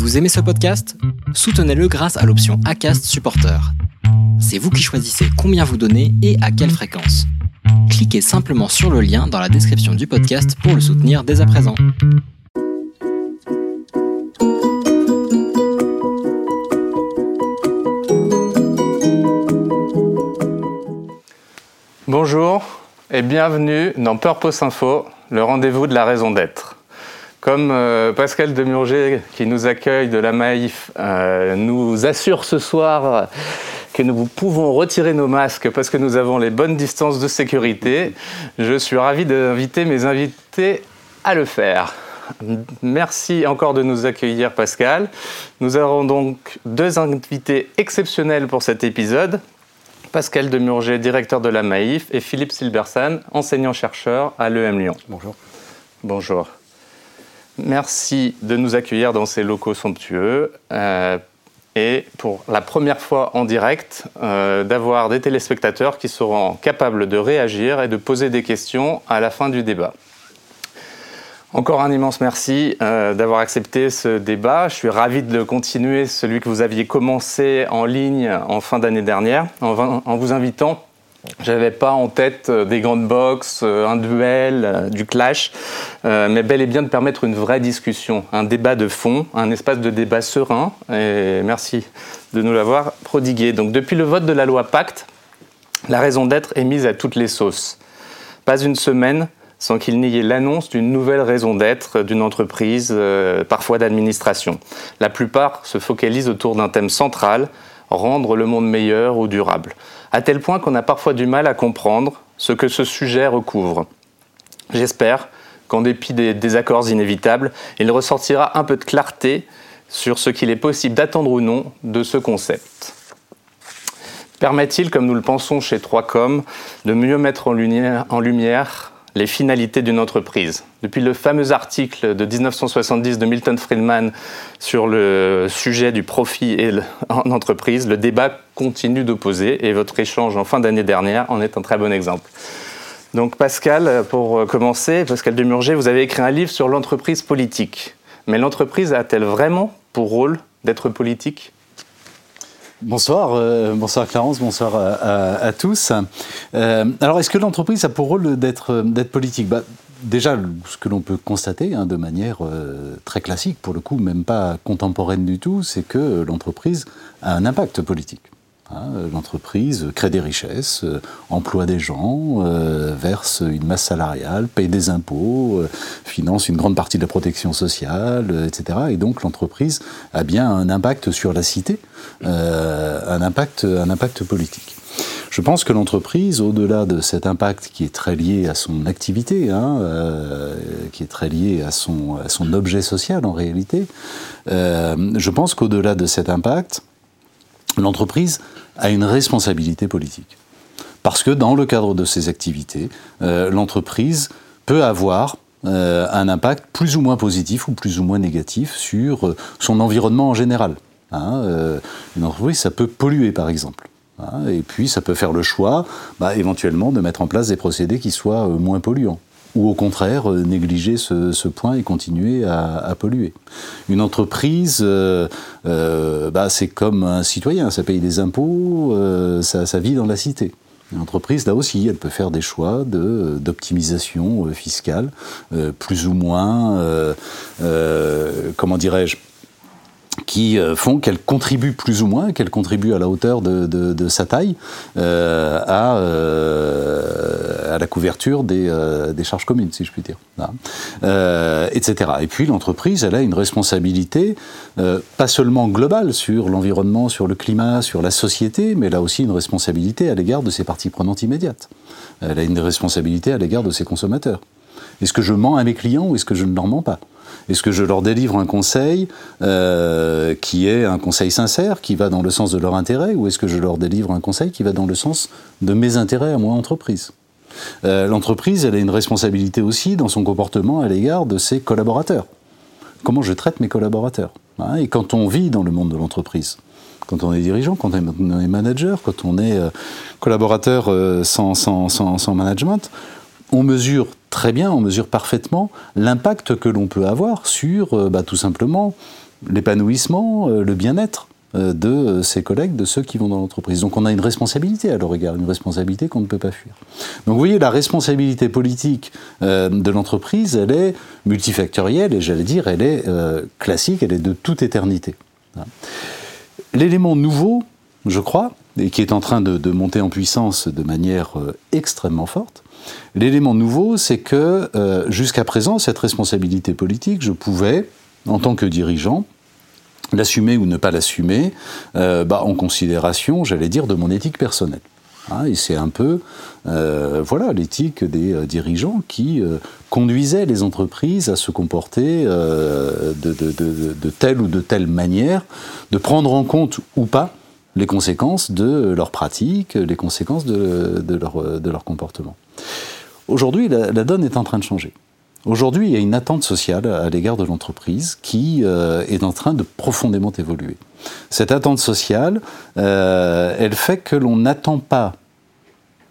Vous aimez ce podcast? Soutenez-le grâce à l'option ACAST Supporter. C'est vous qui choisissez combien vous donnez et à quelle fréquence. Cliquez simplement sur le lien dans la description du podcast pour le soutenir dès à présent. Bonjour et bienvenue dans Purpose Info, le rendez-vous de la raison d'être. Comme euh, Pascal Demurger, qui nous accueille de la Maïf, euh, nous assure ce soir que nous pouvons retirer nos masques parce que nous avons les bonnes distances de sécurité, je suis ravi d'inviter mes invités à le faire. Merci encore de nous accueillir, Pascal. Nous avons donc deux invités exceptionnels pour cet épisode. Pascal Demurger, directeur de la Maïf, et Philippe Silbersan, enseignant-chercheur à l'EM Lyon. Bonjour. Bonjour. Merci de nous accueillir dans ces locaux somptueux euh, et pour la première fois en direct, euh, d'avoir des téléspectateurs qui seront capables de réagir et de poser des questions à la fin du débat. Encore un immense merci euh, d'avoir accepté ce débat. Je suis ravi de continuer celui que vous aviez commencé en ligne en fin d'année dernière en, en vous invitant j'avais pas en tête euh, des grandes boxes, euh, un duel, euh, du clash, mais bel et bien de permettre une vraie discussion, un débat de fond, un espace de débat serein. Et merci de nous l'avoir prodigué. Donc depuis le vote de la loi Pacte, la raison d'être est mise à toutes les sauces. Pas une semaine sans qu'il n'y ait l'annonce d'une nouvelle raison d'être d'une entreprise, parfois d'administration. La plupart se focalisent autour d'un thème central, rendre le monde meilleur ou durable à tel point qu'on a parfois du mal à comprendre ce que ce sujet recouvre. J'espère qu'en dépit des désaccords inévitables, il ressortira un peu de clarté sur ce qu'il est possible d'attendre ou non de ce concept. Permet-il, comme nous le pensons chez 3Com, de mieux mettre en lumière, en lumière les finalités d'une entreprise. Depuis le fameux article de 1970 de Milton Friedman sur le sujet du profit en entreprise, le débat continue d'opposer et votre échange en fin d'année dernière en est un très bon exemple. Donc Pascal, pour commencer, Pascal Demurger, vous avez écrit un livre sur l'entreprise politique. Mais l'entreprise a-t-elle vraiment pour rôle d'être politique? Bonsoir, euh, bonsoir Clarence, bonsoir à, tous. Euh, alors, est-ce que l'entreprise a pour rôle d'être politique? Bah, Déjà, ce que l'on peut constater hein, de manière euh, très classique, pour le coup, même pas contemporaine du tout, c'est que l'entreprise a un impact politique. Hein, l'entreprise crée des richesses, euh, emploie des gens, euh, verse une masse salariale, paye des impôts, euh, finance une grande partie de la protection sociale, etc. Et donc l'entreprise a bien un impact sur la cité, un, impact, un impact politique. Je pense que l'entreprise, au-delà de cet impact qui est très lié à son activité, hein, qui est très lié à son, à son objet social en réalité, je pense qu'au-delà de cet impact, l'entreprise a une responsabilité politique. Parce que dans le cadre de ses activités, euh, l'entreprise peut avoir euh, un impact plus ou moins positif ou plus ou moins négatif sur euh, son environnement en général. Hein, une entreprise, ça peut polluer par exemple. Hein, et puis ça peut faire le choix, bah, éventuellement, de mettre en place des procédés qui soient moins polluants ou au contraire euh, négliger ce, point et continuer à, polluer. Une entreprise, euh, euh, bah, c'est comme un citoyen, ça paye des impôts, ça, vit dans la cité. Une entreprise, là aussi, elle peut faire des choix d'optimisation fiscale, plus ou moins, comment dirais-je, qui euh, font qu'elle contribue plus ou moins, qu'elle contribue à la hauteur de, sa taille euh, à, euh, à, la couverture des, des, charges communes, si je puis dire, etc. Et puis l'entreprise, elle a une responsabilité pas seulement globale sur l'environnement, sur le climat, sur la société, mais elle a aussi une responsabilité à l'égard de ses parties prenantes immédiates. Elle a une responsabilité à l'égard de ses consommateurs. Est-ce que je mens à mes clients ou est-ce que je ne leur mens pas? Est-ce que je leur délivre un conseil euh, qui est un conseil sincère, qui va dans le sens de leur intérêt, ou est-ce que je leur délivre un conseil qui va dans le sens de mes intérêts à moi, entreprise? Euh, L'entreprise, elle a une responsabilité aussi dans son comportement à l'égard de ses collaborateurs. Comment je traite mes collaborateurs? Hein Et quand on vit dans le monde de l'entreprise, quand on est dirigeant, quand on est manager, quand on est euh, collaborateur sans, management, on mesure très bien, on mesure parfaitement l'impact que l'on peut avoir sur, euh, bah, tout simplement, l'épanouissement, le bien-être de ses collègues, de ceux qui vont dans l'entreprise. Donc on a une responsabilité à leur égard, une responsabilité qu'on ne peut pas fuir. Donc vous voyez, la responsabilité politique de l'entreprise, elle est multifactorielle et j'allais dire, elle est classique, elle est de toute éternité. L'élément nouveau, je crois, et qui est en train de, monter en puissance de manière euh, extrêmement forte, l'élément nouveau, c'est que euh, jusqu'à présent, cette responsabilité politique, je pouvais, en tant que dirigeant, l'assumer ou ne pas l'assumer, euh, bah, en considération, j'allais dire, de mon éthique personnelle. Hein, et c'est un peu voilà l'éthique des dirigeants qui conduisait les entreprises à se comporter de, de, telle ou de telle manière, de prendre en compte ou pas les conséquences de leurs pratiques, les conséquences de, leur, comportement. Aujourd'hui, la, donne est en train de changer. Aujourd'hui, il y a une attente sociale à l'égard de l'entreprise qui euh, est en train de profondément évoluer. Cette attente sociale, euh, elle fait que l'on n'attend pas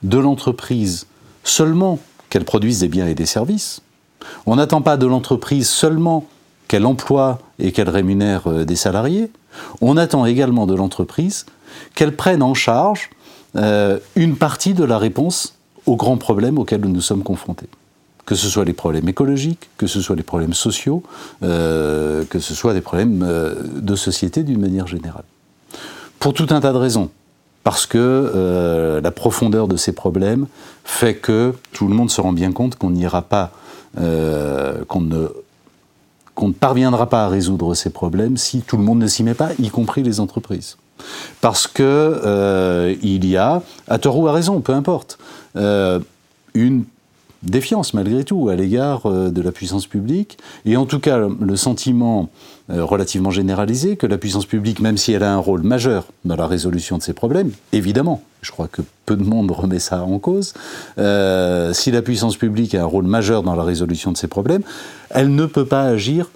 de l'entreprise seulement qu'elle produise des biens et des services. On n'attend pas de l'entreprise seulement qu'elle emploie et qu'elle rémunère euh, des salariés. On attend également de l'entreprise qu'elle prenne en charge euh, une partie de la réponse aux grands problèmes auxquels nous sommes confrontés. Que ce soit les problèmes écologiques, que ce soit les problèmes sociaux, euh, que ce soit des problèmes de société d'une manière générale. Pour tout un tas de raisons. Parce que la profondeur de ces problèmes fait que tout le monde se rend bien compte qu'on n'ira pas, qu'on ne qu'on ne parviendra pas à résoudre ces problèmes si tout le monde ne s'y met pas, y compris les entreprises. Parce que euh, il y a, à tort ou à raison, peu importe, euh, une défiance malgré tout à l'égard euh, de la puissance publique, et en tout cas le sentiment euh, relativement généralisé que la puissance publique, même si elle a un rôle majeur dans la résolution de ces problèmes, évidemment, je crois que peu de monde remet ça en cause, euh, si la puissance publique a un rôle majeur dans la résolution de ces problèmes, elle ne peut pas agir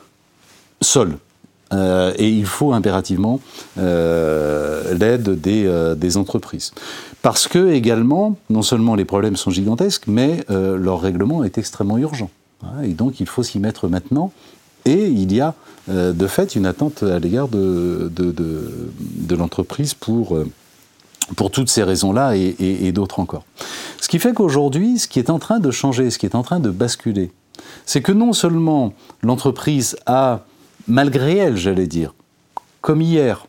seule. et il faut impérativement l'aide des, entreprises. Parce que également, non seulement les problèmes sont gigantesques, mais euh, leur règlement est extrêmement urgent. Hein, et donc il faut s'y mettre maintenant. Et il y a euh, de fait une attente à l'égard de, l'entreprise pour, euh, pour toutes ces raisons-là et, d'autres encore. Ce qui fait qu'aujourd'hui, ce qui est en train de changer, ce qui est en train de basculer, c'est que non seulement l'entreprise a, malgré elle, j'allais dire, comme hier,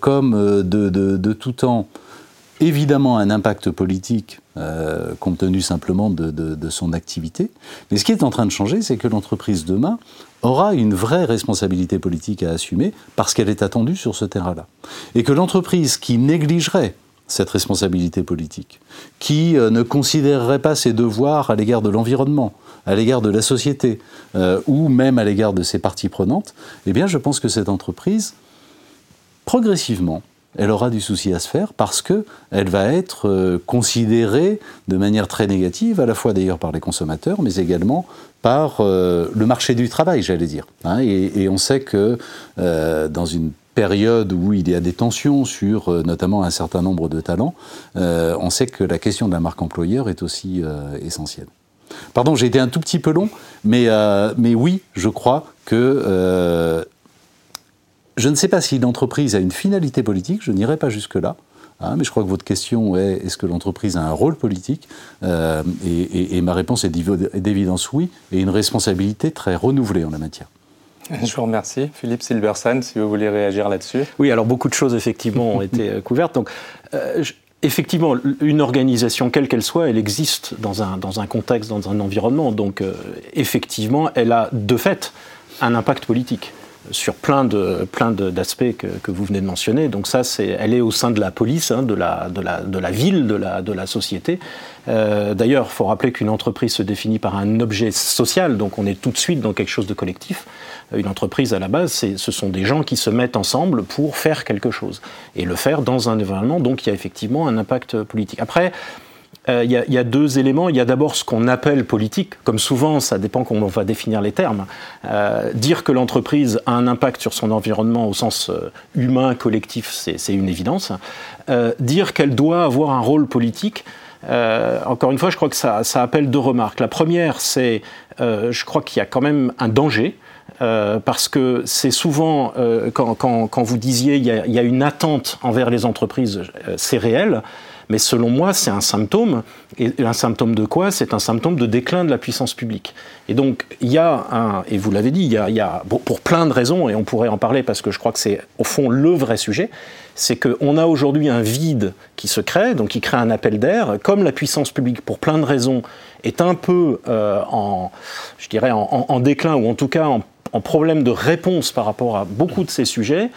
comme de, tout temps, évidemment un impact politique euh, compte tenu simplement de, son activité. Mais ce qui est en train de changer, c'est que l'entreprise demain aura une vraie responsabilité politique à assumer parce qu'elle est attendue sur ce terrain-là. Et que l'entreprise qui négligerait cette responsabilité politique, qui euh, ne considérerait pas ses devoirs à l'égard de l'environnement, à l'égard de la société, euh, ou même à l'égard de ses parties prenantes, eh bien je pense que cette entreprise, progressivement, elle aura du souci à se faire parce qu'elle va être euh, considérée de manière très négative, à la fois d'ailleurs par les consommateurs, mais également par euh, le marché du travail, j'allais dire. Hein. et, on sait que euh, dans une période où il y a des tensions sur notamment un certain nombre de talents, on sait que la question de la marque employeur est aussi essentielle. Pardon, j'ai été un tout petit peu long, mais, mais oui, je crois que je ne sais pas si l'entreprise a une finalité politique, je n'irai pas jusque-là. Hein, mais je crois que votre question est est-ce que l'entreprise a un rôle politique euh, et, ma réponse est d'évidence oui, et une responsabilité très renouvelée en la matière. Je vous remercie. Philippe Silverson, si vous voulez réagir là-dessus. Oui, alors beaucoup de choses effectivement ont été euh, couvertes. Donc, euh, effectivement, une organisation, quelle qu'elle soit, elle existe dans un, dans un contexte, dans un environnement. Donc, effectivement, elle a de fait un impact politique sur plein de plein d'aspects que, vous venez de mentionner. Donc ça, c'est, elle est au sein de la police, hein, de, la, de, la, de la ville, de la, de la société. Euh, d'ailleurs, il faut rappeler qu'une entreprise se définit par un objet social, donc on est tout de suite dans quelque chose de collectif. Une entreprise, à la base, ce sont des gens qui se mettent ensemble pour faire quelque chose et le faire dans un environnement. Donc il y a effectivement un impact politique. Après, euh, il y, a deux éléments. Il y a d'abord ce qu'on appelle politique, comme souvent, ça dépend comment on va définir les termes. Euh, dire que l'entreprise a un impact sur son environnement au sens euh, humain, collectif, c'est une évidence. dire qu'elle doit avoir un rôle politique, encore une fois, je crois que ça, appelle deux remarques. La première, c'est, je crois qu'il y a quand même un danger parce que c'est souvent, quand, vous disiez il y, a, une attente envers les entreprises, c'est réel. Mais selon moi, c'est un symptôme. Et un symptôme de quoi? C'est un symptôme de déclin de la puissance publique. Et donc, il y a un, et vous l'avez dit, il y a, pour plein de raisons, et on pourrait en parler parce que je crois que c'est au fond le vrai sujet, c'est qu'on a aujourd'hui un vide qui se crée, donc qui crée un appel d'air. Comme la puissance publique, pour plein de raisons, est un peu euh, en, je dirais, en, déclin, ou en tout cas en, problème de réponse par rapport à beaucoup de ces sujets,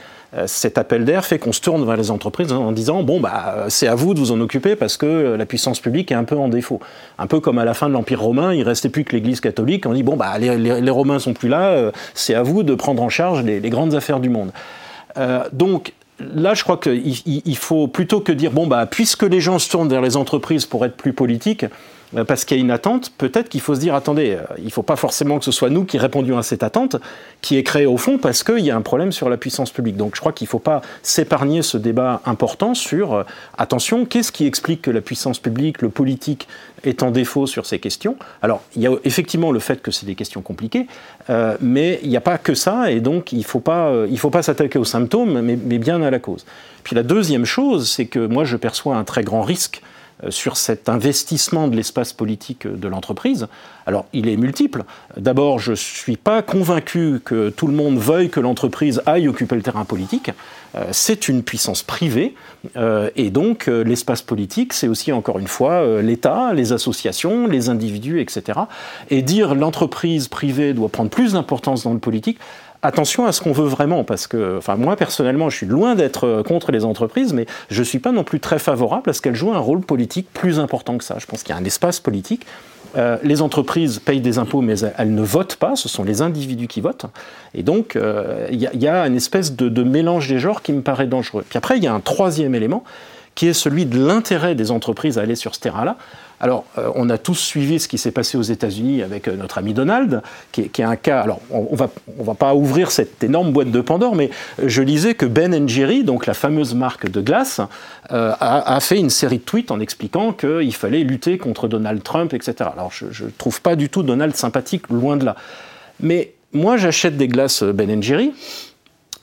cet appel d'air fait qu'on se tourne vers les entreprises en disant bon bah c'est à vous de vous en occuper parce que la puissance publique est un peu en défaut. Un peu comme à la fin de l'Empire romain, il restait plus que l'Église catholique. On dit bon bah les, les, les Romains sont plus là, euh, c'est à vous de prendre en charge les, les grandes affaires du monde. Euh, donc là, je crois qu'il il faut plutôt que dire bon bah puisque les gens se tournent vers les entreprises pour être plus politiques, euh, parce qu'il y a une attente, peut-être qu'il faut se dire attendez, euh, il ne faut pas forcément que ce soit nous qui répondions à cette attente, qui est créée au fond parce qu'il y a un problème sur la puissance publique. Donc je crois qu'il ne faut pas s'épargner ce débat important sur euh, attention, qu'est-ce qui explique que la puissance publique, le politique est en défaut sur ces questions? Alors il y a effectivement le fait que c'est des questions compliquées, euh, mais il n'y a pas que ça, et donc il ne faut pas, il faut pas s'attaquer aux symptômes, mais, mais bien à la cause. Puis la deuxième chose, c'est que moi je perçois un très grand risque euh, sur cet investissement de l'espace politique de l'entreprise. Alors, il est multiple. D'abord, je ne suis pas convaincu que tout le monde veuille que l'entreprise aille occuper le terrain politique. Euh, c'est une puissance privée, euh, et donc l'espace politique, c'est aussi, encore une fois, l'État, les associations, les individus, etc. Et dire l'entreprise privée doit prendre plus d'importance dans le politique, attention à ce qu'on veut vraiment, parce que, enfin, moi personnellement, je suis loin d'être euh, contre les entreprises, mais je ne suis pas non plus très favorable à ce qu'elles jouent un rôle politique plus important que ça. Je pense qu'il y a un espace politique. Euh, les entreprises payent des impôts, mais elles ne votent pas, ce sont les individus qui votent. Et donc, euh, il y, a une espèce de, de mélange des genres qui me paraît dangereux. Puis après, il y a un troisième élément, qui est celui de l'intérêt des entreprises à aller sur ce terrain-là. Alors, euh, on a tous suivi ce qui s'est passé aux États-Unis avec euh, notre ami Donald, qui est, un cas. Alors, on, on va, on va pas ouvrir cette énorme boîte de Pandore, mais je lisais que Ben Jerry, donc la fameuse marque de glace, euh, a, a, fait une série de tweets en expliquant qu'il fallait lutter contre Donald Trump, etc. Alors, je ne trouve pas du tout Donald sympathique, loin de là. Mais moi, j'achète des glaces Ben Jerry.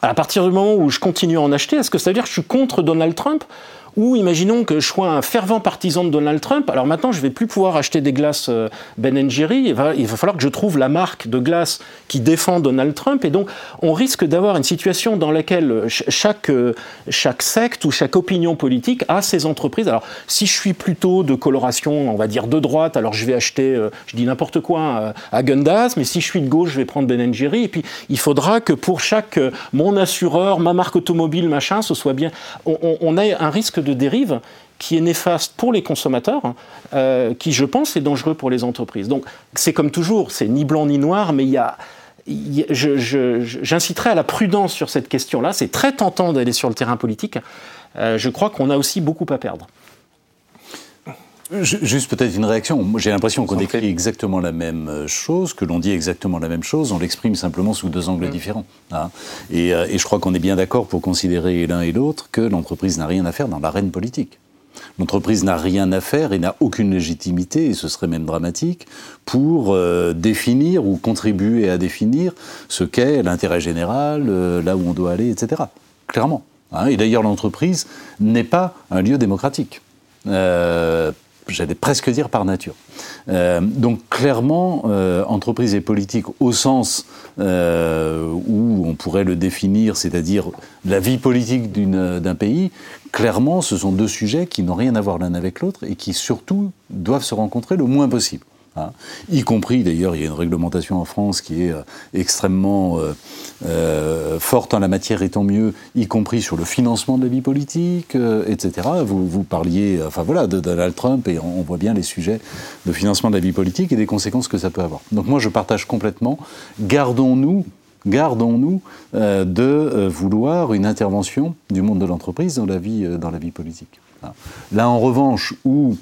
À partir du moment où je continue à en acheter, est-ce que ça veut dire que je suis contre Donald Trump? Ou imaginons que je sois un fervent partisan de Donald Trump, alors maintenant je vais plus pouvoir acheter des glaces euh, Ben Jerry, il va, falloir que je trouve la marque de glace qui défend Donald Trump, et donc on risque d'avoir une situation dans laquelle euh, chaque, euh, chaque secte ou chaque opinion politique a ses entreprises. Alors si je suis plutôt de coloration, on va dire de droite, alors je vais acheter, je dis n'importe quoi, à Gundas, mais si je suis de gauche, je vais prendre Ben Jerry, et puis il faudra que pour chaque, mon assureur, ma marque automobile, machin, ce soit bien, on, on, on a un risque de dérive qui est néfaste pour les consommateurs, euh, qui, je pense, est dangereux pour les entreprises. Donc, c'est comme toujours, c'est ni blanc ni noir, mais il y a. J'inciterai à la prudence sur cette question-là. C'est très tentant d'aller sur le terrain politique. Euh, je crois qu'on a aussi beaucoup à perdre. Juste peut-être une réaction. J'ai l'impression qu'on écrit exactement la même euh, chose, que l'on dit exactement la même chose, on l'exprime simplement sous deux angles mmh. différents. Hein. Et, euh, et, je crois qu'on est bien d'accord pour considérer l'un et l'autre que l'entreprise n'a rien à faire dans l'arène politique. L'entreprise n'a rien à faire et n'a aucune légitimité, et ce serait même dramatique, pour euh, définir ou contribuer à définir ce qu'est l'intérêt général, euh, là où on doit aller, etc. Clairement. Hein. Et d'ailleurs, l'entreprise n'est pas un lieu démocratique. Euh, j'allais presque dire par nature. Euh, donc clairement, euh, entreprise et politique au sens euh, où on pourrait le définir, c'est-à-dire la vie politique d'un pays, clairement ce sont deux sujets qui n'ont rien à voir l'un avec l'autre et qui surtout doivent se rencontrer le moins possible. Hein. Y compris, d'ailleurs, il y a une réglementation en France qui est euh, extrêmement euh, euh, forte en la matière, et tant mieux, y compris sur le financement de la vie politique, etc. Vous, parliez, enfin voilà, de Donald Trump, et on, voit bien les sujets de financement de la vie politique et des conséquences que ça peut avoir. Donc moi, je partage complètement. Gardons-nous gardons-nous de vouloir une intervention du monde de l'entreprise dans la vie, dans la vie politique. Là, en revanche, où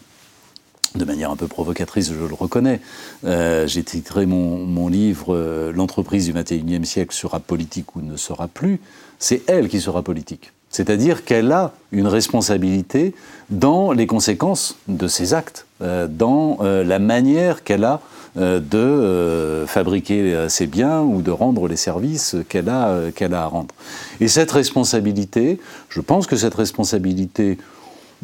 de manière un peu provocatrice, je le reconnais. Euh, J'ai titré mon, mon livre euh, L'entreprise du 21e siècle sera politique ou ne sera plus. C'est elle qui sera politique. C'est-à-dire qu'elle a une responsabilité dans les conséquences de ses actes. dans la manière qu'elle a de fabriquer ses biens ou de rendre les services qu'elle a, qu'elle a à rendre. Et cette responsabilité, je pense que cette responsabilité,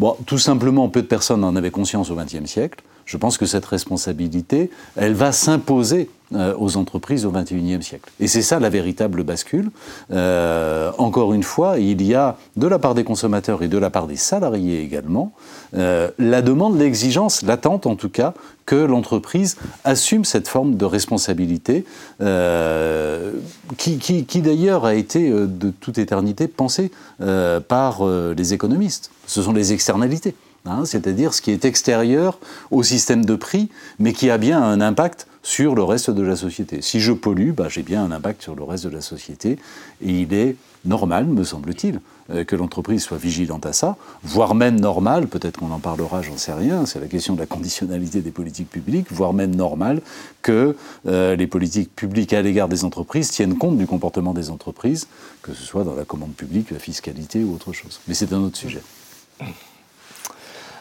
bon, tout simplement, peu de personnes en avaient conscience au XXe siècle. Je pense que cette responsabilité, elle va s'imposer euh, aux entreprises au XXIe siècle. Et c'est ça la véritable bascule. Euh, encore une fois, il y a de la part des consommateurs et de la part des salariés également euh, la demande, l'exigence, l'attente en tout cas, que l'entreprise assume cette forme de responsabilité qui, qui d'ailleurs a été de toute éternité pensée par les économistes. Ce sont les externalités. Hein, c'est-à-dire ce qui est extérieur au système de prix, mais qui a bien un impact sur le reste de la société. Si je pollue, bah, j'ai bien un impact sur le reste de la société, et il est normal, me semble-t-il, euh, que l'entreprise soit vigilante à ça, voire même normal, peut-être qu'on en parlera, j'en sais rien, c'est la question de la conditionnalité des politiques publiques, voire même normal que euh, les politiques publiques à l'égard des entreprises tiennent compte du comportement des entreprises, que ce soit dans la commande publique, la fiscalité ou autre chose. Mais c'est un autre sujet.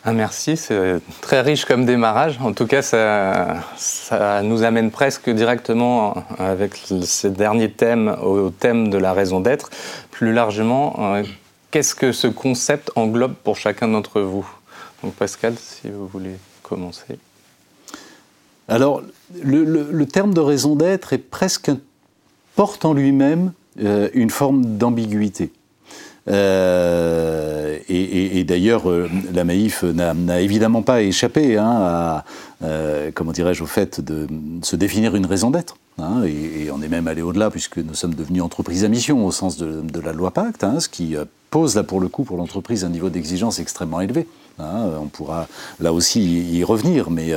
Ah, merci, c'est très riche comme démarrage. En tout cas, ça, ça, nous amène presque directement avec ce dernier thème au thème de la raison d'être. Plus largement, euh, qu'est-ce que ce concept englobe pour chacun d'entre vous? Donc Pascal, si vous voulez commencer. Alors, le, terme de raison d'être porte en lui-même euh, une forme d'ambiguïté. Euh, et, d'ailleurs, euh, la Maïf n'a évidemment pas échappé hein, à, euh, comment dirais-je, au fait de se définir une raison d'être. Hein, et, on est même allé au-delà puisque nous sommes devenus entreprise à mission au sens de, la loi Pacte, hein, ce qui pose là pour le coup pour l'entreprise un niveau d'exigence extrêmement élevé. on pourra là aussi y revenir, mais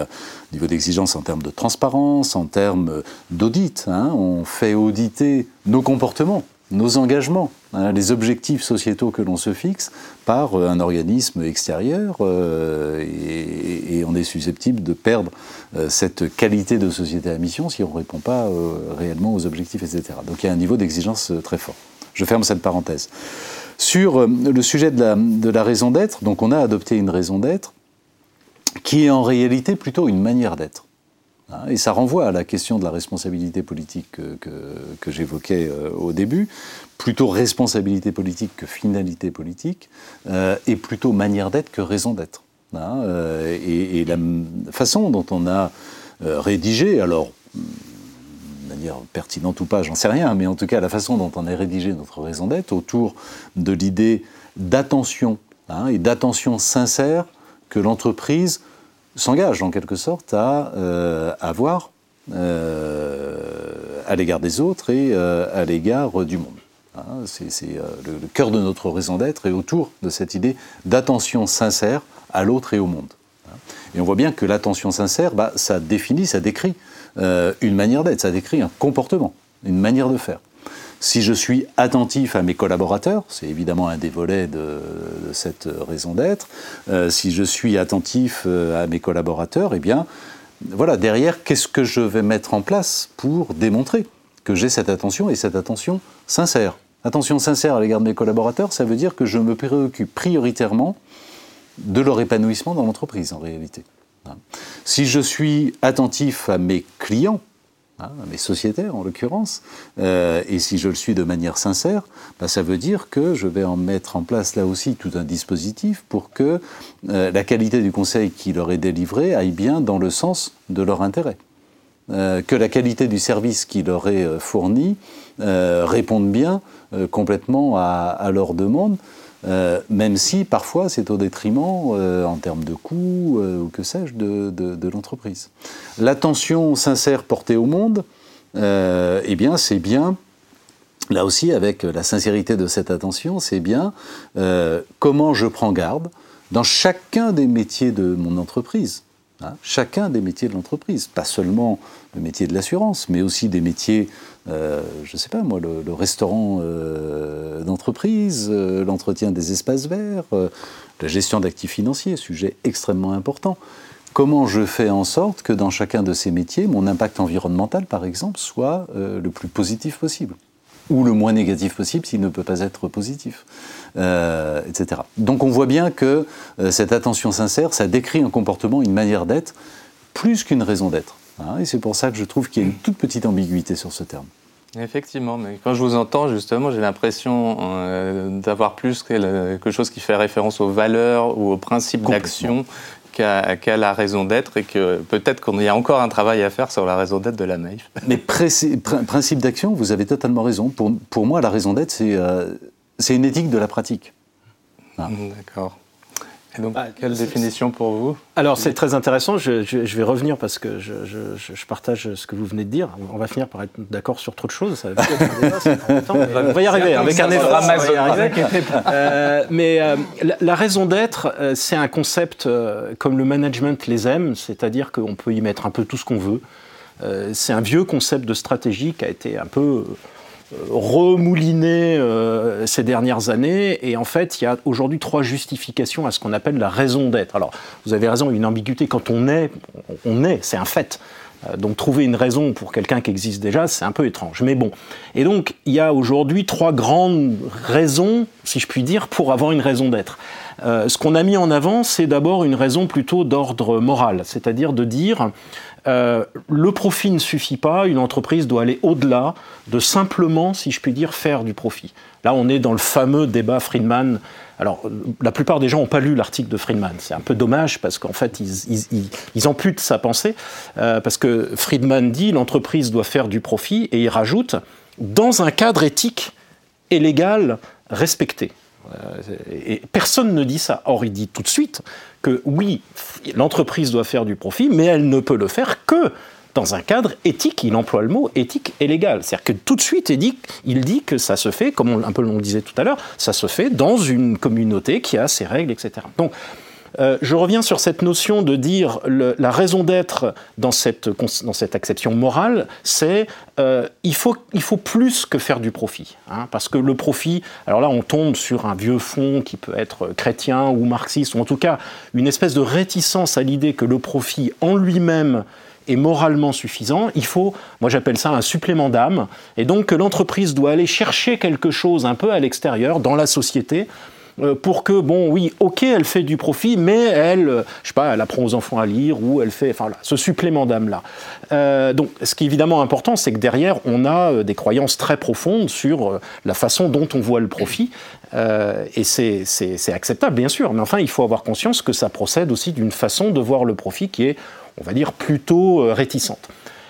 niveau d'exigence en termes de transparence, en termes d'audit. on fait auditer nos comportements nos engagements, hein, les objectifs sociétaux que l'on se fixe par euh, un organisme extérieur euh, et, on est susceptible de perdre euh, cette qualité de société à mission si on ne répond pas réellement aux objectifs, etc. Donc il y a un niveau d'exigence très fort. Je ferme cette parenthèse. Sur le sujet de la, de la raison d'être, donc on a adopté une raison d'être qui est en réalité plutôt une manière d'être. Hein, et ça renvoie à la question de la responsabilité politique que, j'évoquais euh, au début, plutôt responsabilité politique que finalité politique, euh, et plutôt manière d'être que raison d'être. Hein, euh, et, la façon dont on a rédigé, alors de manière pertinente ou pas, j'en sais rien, mais en tout cas la façon dont on a rédigé notre raison d'être autour de l'idée d'attention hein, et d'attention sincère que l'entreprise s'engage en quelque sorte à euh, avoir euh, à l'égard des autres et euh, à l'égard du monde. Hein, c'est le, cœur de notre raison d'être et autour de cette idée d'attention sincère à l'autre et au monde. Hein. Et on voit bien que l'attention sincère, bah, ça définit, ça décrit une manière d'être, ça décrit un comportement, une manière de faire. Si je suis attentif à mes collaborateurs, c'est évidemment un des volets de, cette raison d'être, euh, si je suis attentif euh, à mes collaborateurs, eh bien, voilà, derrière, qu'est-ce que je vais mettre en place pour démontrer que j'ai cette attention et cette attention sincère? Attention sincère à l'égard de mes collaborateurs, ça veut dire que je me préoccupe prioritairement de leur épanouissement dans l'entreprise, en réalité. Hein. Si je suis attentif à mes clients, Hein, mes sociétaires en l'occurrence, euh, et si je le suis de manière sincère, bah, ça veut dire que je vais en mettre en place là aussi tout un dispositif pour que euh, la qualité du conseil qui leur est délivré aille bien dans le sens de leur intérêt. Euh, que la qualité du service qui leur est fourni réponde bien complètement à, à leurs demandes, euh, même si parfois c'est au détriment, euh, en termes de coûts euh, ou que sais-je, de, l'entreprise. L'attention sincère portée au monde, eh bien, c'est bien, là aussi, avec la sincérité de cette attention, c'est bien comment je prends garde dans chacun des métiers de mon entreprise. Hein, chacun des métiers de l'entreprise, pas seulement le métier de l'assurance, mais aussi des métiers, euh, je ne sais pas moi, le, restaurant euh, d'entreprise, euh, l'entretien des espaces verts, la gestion d'actifs financiers, sujet extrêmement important. Comment je fais en sorte que dans chacun de ces métiers, mon impact environnemental, par exemple, soit le plus positif possible? Ou le moins négatif possible s'il ne peut pas être positif, euh, etc. Donc on voit bien que euh, cette attention sincère, ça décrit un comportement, une manière d'être, plus qu'une raison d'être. Hein. et c'est pour ça que je trouve qu'il y a une toute petite ambiguïté sur ce terme. Effectivement, mais quand je vous entends, justement, j'ai l'impression euh, d'avoir plus quelque chose qui fait référence aux valeurs ou aux principes d'action qu'à la raison d'être et que peut-être qu'il y a encore un travail à faire sur la raison d'être de la MAIF. Mais principe d'action, vous avez totalement raison. Pour, pour moi, la raison d'être, c'est euh, une éthique de la pratique. D'accord. Et donc, ah, quelle définition pour vous? Alors, c'est très intéressant. Je, vais revenir parce que je, partage ce que vous venez de dire. On va finir par être d'accord sur trop de choses. Ça va on va y arriver avec un effort. Euh, mais euh, la, raison d'être, euh, c'est un concept comme le management les aime, c'est-à-dire qu'on peut y mettre un peu tout ce qu'on veut. c'est un vieux concept de stratégie qui a été un peu remouliné euh, ces dernières années. Et en fait, il y a aujourd'hui trois justifications à ce qu'on appelle la raison d'être. Alors, vous avez raison, une ambiguïté. Quand on est, on est, c'est un fait. Euh, donc trouver une raison pour quelqu'un qui existe déjà, c'est un peu étrange. Mais bon. Et donc, il y a aujourd'hui trois grandes raisons, si je puis dire, pour avoir une raison d'être. Euh, ce qu'on a mis en avant, c'est d'abord une raison plutôt d'ordre moral, c'est-à-dire de dire euh, le profit ne suffit pas, une entreprise doit aller au-delà de simplement, si je puis dire, faire du profit. Là, on est dans le fameux débat Friedman. Alors, la plupart des gens n'ont pas lu l'article de Friedman. C'est un peu dommage parce qu'en fait, ils, ils, amputent sa pensée. Euh, parce que Friedman dit l'entreprise doit faire du profit et il rajoute dans un cadre éthique et légal respecté. Euh, et personne ne dit ça. Or, il dit tout de suite que oui, l'entreprise doit faire du profit, mais elle ne peut le faire que dans un cadre éthique, il emploie le mot éthique et légal. C'est-à-dire que tout de suite, il dit, que ça se fait, comme on, un peu on le disait tout à l'heure, ça se fait dans une communauté qui a ses règles, etc. Donc, euh, je reviens sur cette notion de dire la raison d'être dans cette, dans cette acception morale, c'est euh, il, faut, il faut plus que faire du profit. Hein, parce que le profit, alors là on tombe sur un vieux fond qui peut être chrétien ou marxiste, ou en tout cas une espèce de réticence à l'idée que le profit en lui-même est moralement suffisant, il faut, moi j'appelle ça un supplément d'âme, et donc que l'entreprise doit aller chercher quelque chose un peu à l'extérieur, dans la société, pour que, bon, oui, ok, elle fait du profit, mais elle, euh, je sais pas, elle apprend aux enfants à lire ou elle fait, enfin, ce supplément d'âme-là. Euh, donc, ce qui est évidemment important, c'est que derrière, on a des croyances très profondes sur la façon dont on voit le profit. et c'est acceptable, bien sûr, mais enfin, il faut avoir conscience que ça procède aussi d'une façon de voir le profit qui est, on va dire, plutôt réticente.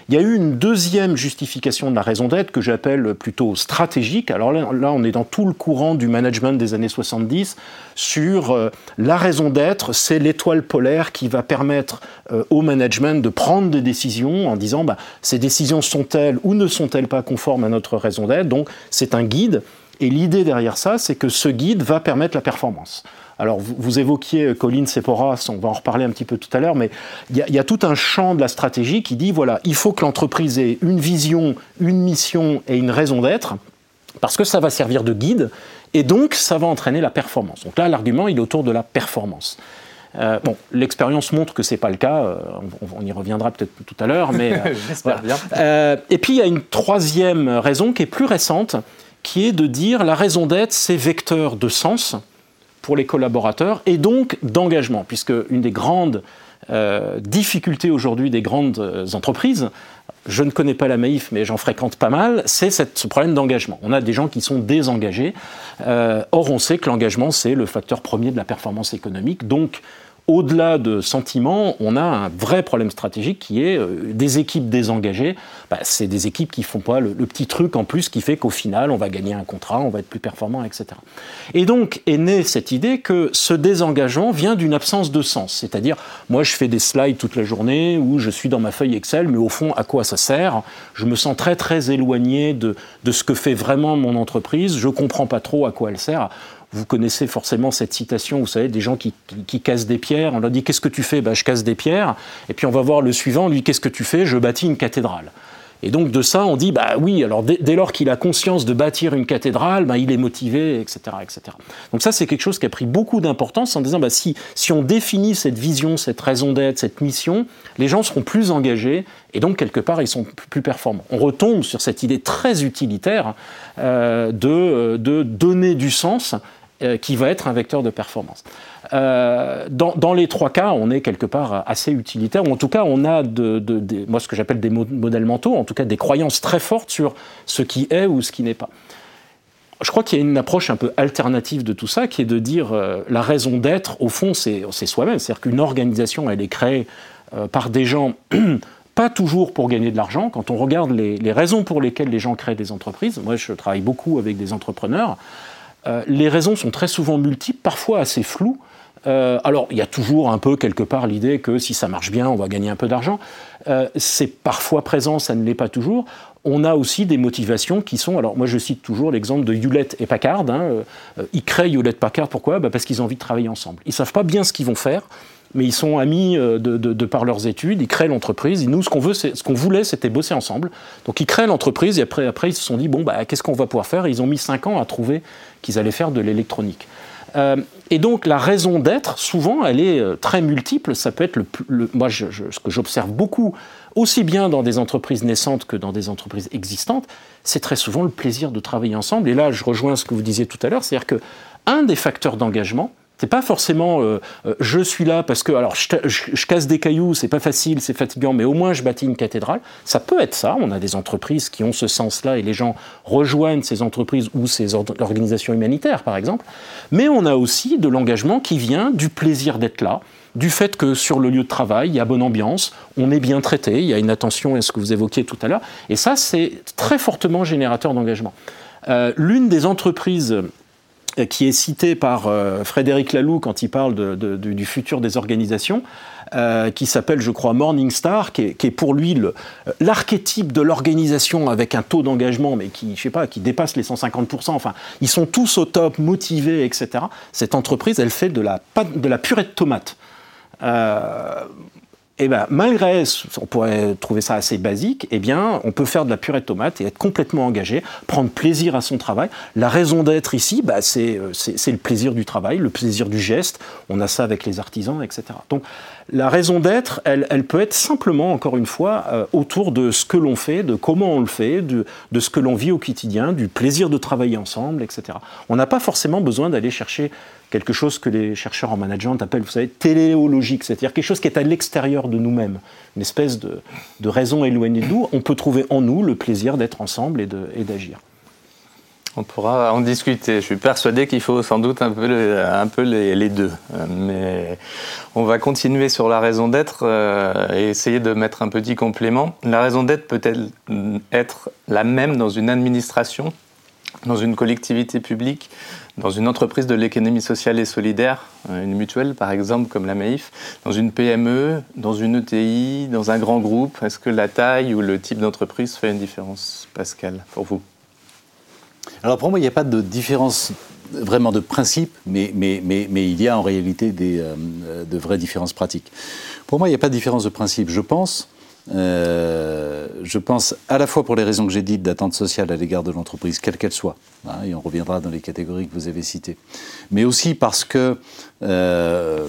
Il y a eu une deuxième justification de la raison d'être que j'appelle plutôt stratégique. Alors là, on est dans tout le courant du management des années 70 sur euh, la raison d'être, c'est l'étoile polaire qui va permettre euh, au management de prendre des décisions en disant bah, ces décisions sont-elles ou ne sont-elles pas conformes à notre raison d'être? Donc c'est un guide. Et l'idée derrière ça, c'est que ce guide va permettre la performance. Alors, vous, évoquiez euh, Colin Seporas, on va en reparler un petit peu tout à l'heure, mais il y, a tout un champ de la stratégie qui dit voilà, il faut que l'entreprise ait une vision, une mission et une raison d'être, parce que ça va servir de guide, et donc ça va entraîner la performance. Donc là, l'argument, il est autour de la performance. Euh, bon, l'expérience montre que c'est pas le cas. Euh, on, y reviendra peut-être tout à l'heure, mais j'espère bien. et puis il y a une troisième raison qui est plus récente, qui est de dire la raison d'être, c'est vecteur de sens pour les collaborateurs et donc d'engagement, puisque une des grandes euh, difficultés aujourd'hui des grandes euh, entreprises, je ne connais pas la Maïf, mais j'en fréquente pas mal, c'est ce problème d'engagement. On a des gens qui sont désengagés. Euh, or, on sait que l'engagement, c'est le facteur premier de la performance économique. Au-delà de sentiments, on a un vrai problème stratégique qui est euh, des équipes désengagées. Bah, c'est des équipes qui font pas le, petit truc en plus qui fait qu'au final, on va gagner un contrat, on va être plus performant, etc. Et donc est née cette idée que ce désengagement vient d'une absence de sens. C'est-à-dire, moi, je fais des slides toute la journée où je suis dans ma feuille Excel, mais au fond, à quoi ça sert? Je me sens très, très éloigné de, ce que fait vraiment mon entreprise. Je comprends pas trop à quoi elle sert vous connaissez forcément cette citation, vous savez, des gens qui, cassent des pierres. On leur dit Qu'est-ce que tu fais? Ben, Je casse des pierres. Et puis on va voir le suivant, lui Qu'est-ce que tu fais? Je bâtis une cathédrale. Et donc de ça, on dit, bah oui, alors dès, lors qu'il a conscience de bâtir une cathédrale, bah, il est motivé, etc. etc. Donc ça, c'est quelque chose qui a pris beaucoup d'importance en disant, bah, si, si on définit cette vision, cette raison d'être, cette mission, les gens seront plus engagés et donc quelque part, ils sont plus performants. On retombe sur cette idée très utilitaire euh, de, de donner du sens euh, qui va être un vecteur de performance. Euh, dans, les trois cas, on est quelque part assez utilitaire, ou en tout cas, on a de, moi ce que j'appelle des modèles mentaux, en tout cas des croyances très fortes sur ce qui est ou ce qui n'est pas. Je crois qu'il y a une approche un peu alternative de tout ça, qui est de dire euh, la raison d'être, au fond, c'est soi-même. C'est-à-dire qu'une organisation, elle est créée par des gens pas toujours pour gagner de l'argent. Quand on regarde les, raisons pour lesquelles les gens créent des entreprises, moi je travaille beaucoup avec des entrepreneurs, euh, les raisons sont très souvent multiples, parfois assez floues. Euh, alors, il y a toujours un peu quelque part l'idée que si ça marche bien, on va gagner un peu d'argent. Euh, c'est parfois présent, ça ne l'est pas toujours. On a aussi des motivations qui sont. Alors, moi, je cite toujours l'exemple de Hewlett et Packard. Hein. ils créent Hewlett Packard, pourquoi? Bah, Parce qu'ils ont envie de travailler ensemble. Ils ne savent pas bien ce qu'ils vont faire mais ils sont amis de, de, par leurs études, ils créent l'entreprise. Nous, ce qu'on ce voulait, c'était bosser ensemble. Donc, ils créent l'entreprise et après, ils se sont dit bon, bah, qu'est-ce qu'on va pouvoir faire? Ils ont mis cinq ans à trouver qu'ils allaient faire de l'électronique. Euh, et donc la raison d'être, souvent, elle est euh, très multiple. Ça peut être le, moi, ce que j'observe beaucoup, aussi bien dans des entreprises naissantes que dans des entreprises existantes, c'est très souvent le plaisir de travailler ensemble. Et là, je rejoins ce que vous disiez tout à l'heure, c'est-à-dire que un des facteurs d'engagement, c'est pas forcément euh, euh, je suis là parce que alors je, casse des cailloux, c'est pas facile, c'est fatigant, mais au moins je bâtis une cathédrale. Ça peut être ça. On a des entreprises qui ont ce sens-là et les gens rejoignent ces entreprises ou ces organisations humanitaires, par exemple. Mais on a aussi de l'engagement qui vient du plaisir d'être là, du fait que sur le lieu de travail, il y a bonne ambiance, on est bien traité, il y a une attention à ce que vous évoquiez tout à l'heure. Et ça, c'est très fortement générateur d'engagement. Euh, l'une des entreprises qui est cité par euh, Frédéric Laloux quand il parle du futur des organisations, euh, qui s'appelle, je crois, Morningstar, qui est, qui est pour lui l'archétype de l'organisation avec un taux d'engagement, mais qui, je sais pas, qui dépasse les 150%. Enfin, ils sont tous au top, motivés, etc. Cette entreprise, elle fait de la, purée de tomates. Et eh ben, malgré, on pourrait trouver ça assez basique, eh bien, on peut faire de la purée de tomate et être complètement engagé, prendre plaisir à son travail. La raison d'être ici, bah, euh, c'est le plaisir du travail, le plaisir du geste. On a ça avec les artisans, etc. Donc, la raison d'être, elle, elle, peut être simplement, encore une fois, euh, autour de ce que l'on fait, de comment on le fait, de, ce que l'on vit au quotidien, du plaisir de travailler ensemble, etc. On n'a pas forcément besoin d'aller chercher quelque chose que les chercheurs en management appellent, vous savez, téléologique, c'est-à-dire quelque chose qui est à l'extérieur de nous-mêmes, une espèce de, de raison éloignée de nous. On peut trouver en nous le plaisir d'être ensemble et d'agir. On pourra en discuter. Je suis persuadé qu'il faut sans doute un peu, peu les, deux. Mais on va continuer sur la raison d'être euh, et essayer de mettre un petit complément. La raison d'être peut-elle être la même dans une administration, dans une collectivité publique, dans une entreprise de l'économie sociale et solidaire, euh, une mutuelle par exemple comme la MAIF, dans une PME, dans une ETI, dans un grand groupe? Est-ce que la taille ou le type d'entreprise fait une différence, Pascal, pour vous? Alors pour moi, il n'y a pas de différence vraiment de principe, mais, il y a en réalité des, euh, de vraies différences pratiques. Pour moi, il n'y a pas de différence de principe. Je pense euh, je pense à la fois pour les raisons que j'ai dites d'attente sociale à l'égard de l'entreprise, quelle qu'elle soit, hein, et on reviendra dans les catégories que vous avez citées, mais aussi parce que, euh,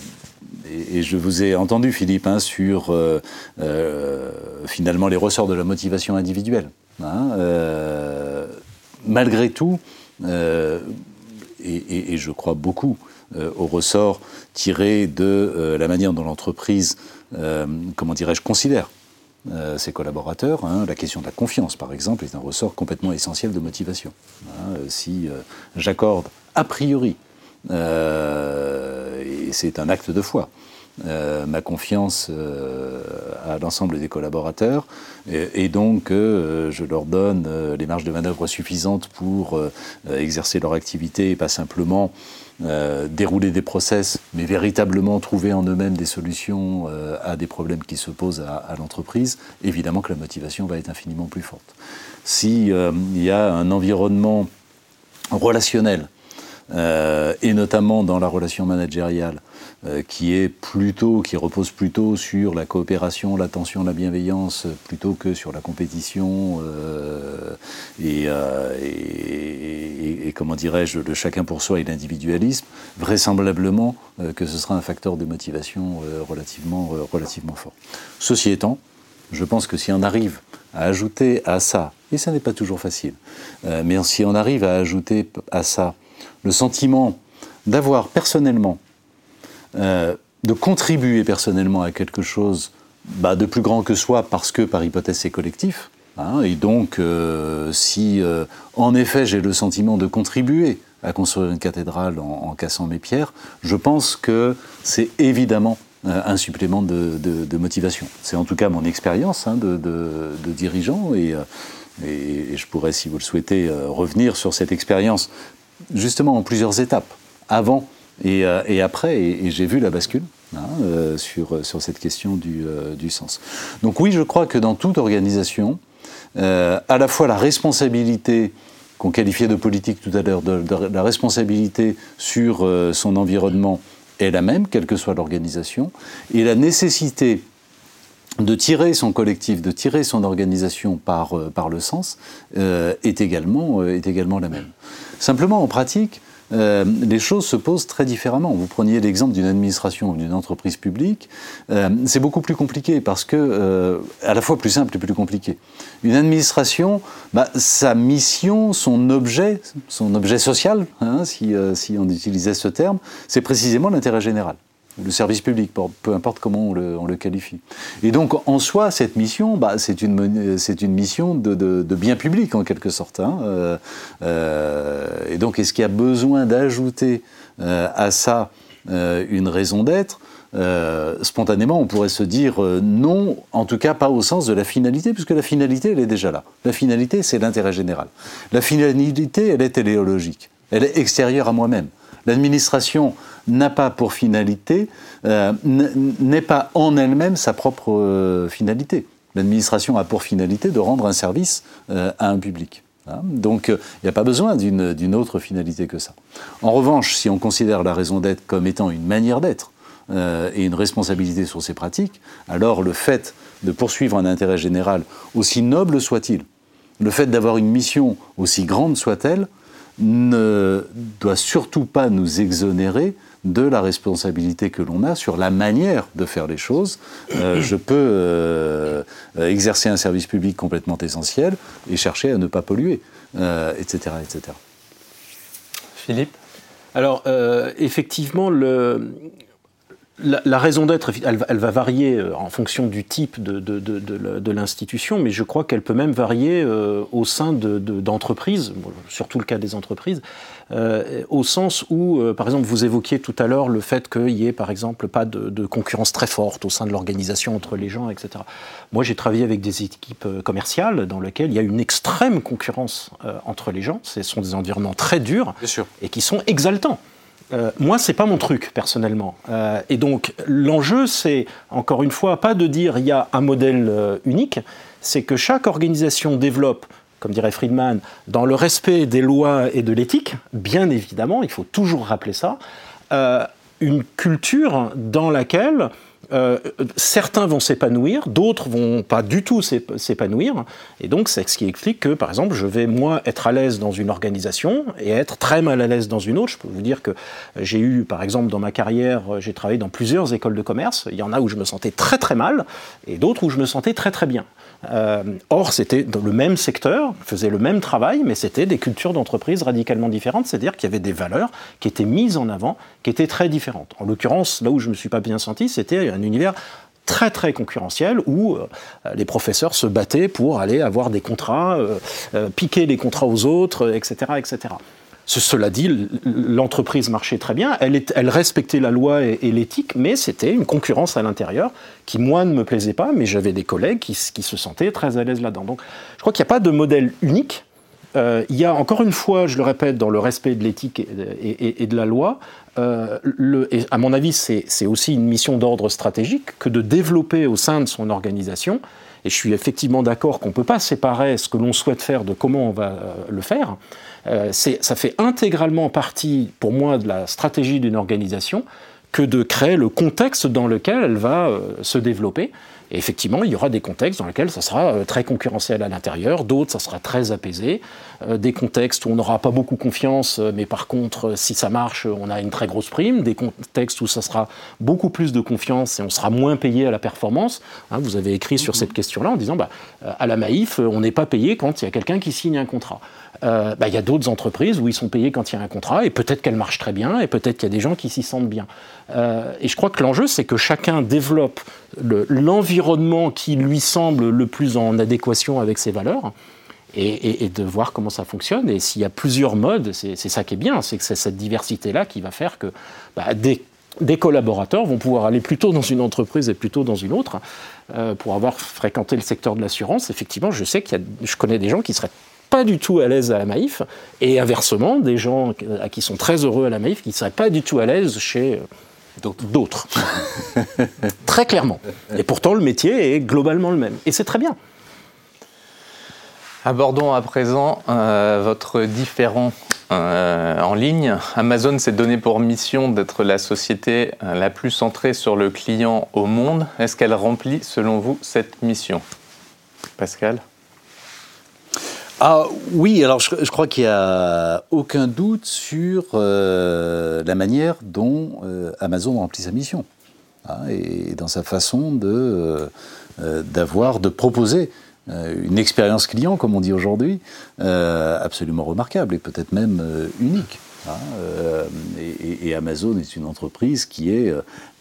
et, je vous ai entendu Philippe, hein, sur finalement les ressorts de la motivation individuelle. Hein, malgré tout, et, et, je crois beaucoup au ressort tiré de la manière dont l'entreprise, comment dirais-je, considère euh, ses collaborateurs. Hein. La question de la confiance, par exemple, est un ressort complètement essentiel de motivation. Hein. Si euh, j'accorde a priori, euh, et c'est un acte de foi, ma confiance à l'ensemble des collaborateurs, et, donc je leur donne les marges de manœuvre suffisantes pour exercer leur activité et pas simplement euh, dérouler des process, mais véritablement trouver en eux-mêmes des solutions euh, à des problèmes qui se posent à, l'entreprise, évidemment que la motivation va être infiniment plus forte. S'il euh, y a un environnement relationnel, et notamment dans la relation managériale, qui est plutôt, qui repose plutôt sur la coopération, l'attention, la bienveillance, plutôt que sur la compétition et, et, comment dirais-je, le chacun pour soi et l'individualisme, vraisemblablement que ce sera un facteur de motivation relativement, relativement fort. Ceci étant, je pense que si on arrive à ajouter à ça, et ça n'est pas toujours facile, mais si on arrive à ajouter à ça le sentiment d'avoir personnellement, euh, de contribuer personnellement à quelque chose bah, de plus grand que soi parce que par hypothèse c'est collectif. Hein, et donc euh, si euh, en effet j'ai le sentiment de contribuer à construire une cathédrale en, cassant mes pierres, je pense que c'est évidemment un supplément de, motivation. C'est en tout cas mon expérience hein, de, dirigeant et, et, je pourrais, si vous le souhaitez, revenir sur cette expérience justement en plusieurs étapes, avant et, euh, après, et, j'ai vu la bascule. Hein, euh, sur, sur cette question du, euh, sens. Donc oui, je crois que dans toute organisation, à la fois la responsabilité qu'on qualifiait de politique tout à l'heure, la responsabilité sur son environnement est la même, quelle que soit l'organisation, et la nécessité de tirer son collectif, de tirer son organisation par, le sens, est également la même. Simplement, en pratique, euh, les choses se posent très différemment. Vous preniez l'exemple d'une administration ou d'une entreprise publique, euh, c'est beaucoup plus compliqué parce que, euh, à la fois plus simple et plus compliqué. Une administration, bah, sa mission, son objet, son objet social, hein, si, si on utilisait ce terme, c'est précisément l'intérêt général le service public, peu importe comment on le, qualifie. Et donc, en soi, cette mission, bah, c'est une, mission de, bien public, en quelque sorte. Hein. Euh, euh, et donc, est-ce qu'il y a besoin d'ajouter euh, à ça une raison d'être? Spontanément, on pourrait se dire non, en tout cas pas au sens de la finalité, puisque la finalité, elle est déjà là. La finalité, c'est l'intérêt général. La finalité, elle est téléologique. Elle est extérieure à moi-même. L'administration n'a pas pour finalité, euh, n'est pas en elle-même sa propre euh, finalité. L'administration a pour finalité de rendre un service euh, à un public. Hein. Donc il n'y a pas besoin d'une autre finalité que ça. En revanche, si on considère la raison d'être comme étant une manière d'être et une responsabilité sur ses pratiques, alors le fait de poursuivre un intérêt général, aussi noble soit-il, le fait d'avoir une mission aussi grande soit-elle, ne doit surtout pas nous exonérer de la responsabilité que l'on a sur la manière de faire les choses. Euh, je peux euh, exercer un service public complètement essentiel et chercher à ne pas polluer, etc., euh, etc. Philippe? Alors, effectivement, le, la, raison d'être, elle, va varier euh, en fonction du type de, l'institution, mais je crois qu'elle peut même varier euh, au sein d'entreprises, surtout le cas des entreprises, euh, au sens où, par exemple, vous évoquiez tout à l'heure le fait qu'il n'y ait, par exemple, pas de, concurrence très forte au sein de l'organisation entre les gens, etc. Moi, j'ai travaillé avec des équipes commerciales dans lesquelles il y a une extrême concurrence entre les gens. Ce sont des environnements très durs et qui sont exaltants. Euh, moi, c'est pas mon truc personnellement. Euh, et donc, l'enjeu, c'est encore une fois pas de dire il y a un modèle euh, unique, c'est que chaque organisation développe, comme dirait Friedman, dans le respect des lois et de l'éthique, bien évidemment, il faut toujours rappeler ça, une culture dans laquelle euh, certains vont s'épanouir, d'autres vont pas du tout s'épanouir. Et donc, c'est ce qui explique que, par exemple, je vais, moi, être à l'aise dans une organisation et être très mal à l'aise dans une autre. Je peux vous dire que j'ai eu, par exemple, dans ma carrière, j'ai travaillé dans plusieurs écoles de commerce. Il y en a où je me sentais très très mal et d'autres où je me sentais très très bien. Euh, or, c'était dans le même secteur, faisait le même travail, mais c'était des cultures d'entreprise radicalement différentes, c'est-à-dire qu'il y avait des valeurs qui étaient mises en avant, qui étaient très différentes. En l'occurrence, là où je ne me suis pas bien senti, c'était un univers très très concurrentiel où euh, les professeurs se battaient pour aller avoir des contrats, euh, piquer les contrats aux autres, etc., etc. Cela dit, l'entreprise marchait très bien, elle, respectait la loi et, l'éthique, mais c'était une concurrence à l'intérieur qui, moi, ne me plaisait pas, mais j'avais des collègues qui, se sentaient très à l'aise là-dedans. Donc, je crois qu'il n'y a pas de modèle unique. Euh, il y a, encore une fois, je le répète, dans le respect de l'éthique et, de la loi, euh, à mon avis, c'est aussi une mission d'ordre stratégique que de développer au sein de son organisation et je suis effectivement d'accord qu'on ne peut pas séparer ce que l'on souhaite faire de comment on va euh, le faire. Euh, ça fait intégralement partie, pour moi, de la stratégie d'une organisation que de créer le contexte dans lequel elle va se développer. Et effectivement, il y aura des contextes dans lesquels ça sera euh, très concurrentiel à l'intérieur, d'autres, ça sera très apaisé, euh, des contextes où on n'aura pas beaucoup confiance, euh, mais par contre, si ça marche, on a une très grosse prime, des contextes où ça sera beaucoup plus de confiance et on sera moins payé à la performance. Hein, vous avez écrit sur cette question-là en disant, bah, à la Maïf, on n'est pas payé quand il y a quelqu'un qui signe un contrat. Bah, il y a d'autres entreprises où ils sont payés quand il y a un contrat, et peut-être qu'elles marchent très bien, et peut-être qu'il y a des gens qui s'y sentent bien. et je crois que l'enjeu, c'est que chacun développe l'environnement qui lui semble le plus en adéquation avec ses valeurs. Et, de voir comment ça fonctionne. Et s'il y a plusieurs modes, c'est ça qui est bien, c'est que c'est cette diversité-là qui va faire que bah, des, collaborateurs vont pouvoir aller plutôt dans une entreprise et plutôt dans une autre. Euh, pour avoir fréquenté le secteur de l'assurance, effectivement, je sais qu'il je connais des gens qui seraient pas du tout à l'aise à la Maïf, et inversement, des gens qui sont très heureux à la Maïf qui ne seraient pas du tout à l'aise chez d'autres. très clairement. Et pourtant, le métier est globalement le même. Et c'est très bien. Abordons à présent euh, votre différent euh, en ligne. Amazon s'est donné pour mission d'être la société euh, la plus centrée sur le client au monde. Est-ce qu'elle remplit, selon vous, cette mission? Pascal? Ah oui, alors je, crois qu'il n'y a aucun doute sur euh, la manière dont euh, Amazon remplit sa mission hein, et dans sa façon de euh, d'avoir, de proposer une expérience client, comme on dit aujourd'hui, absolument remarquable et peut-être même unique. Hein, et, et, Amazon est une entreprise qui est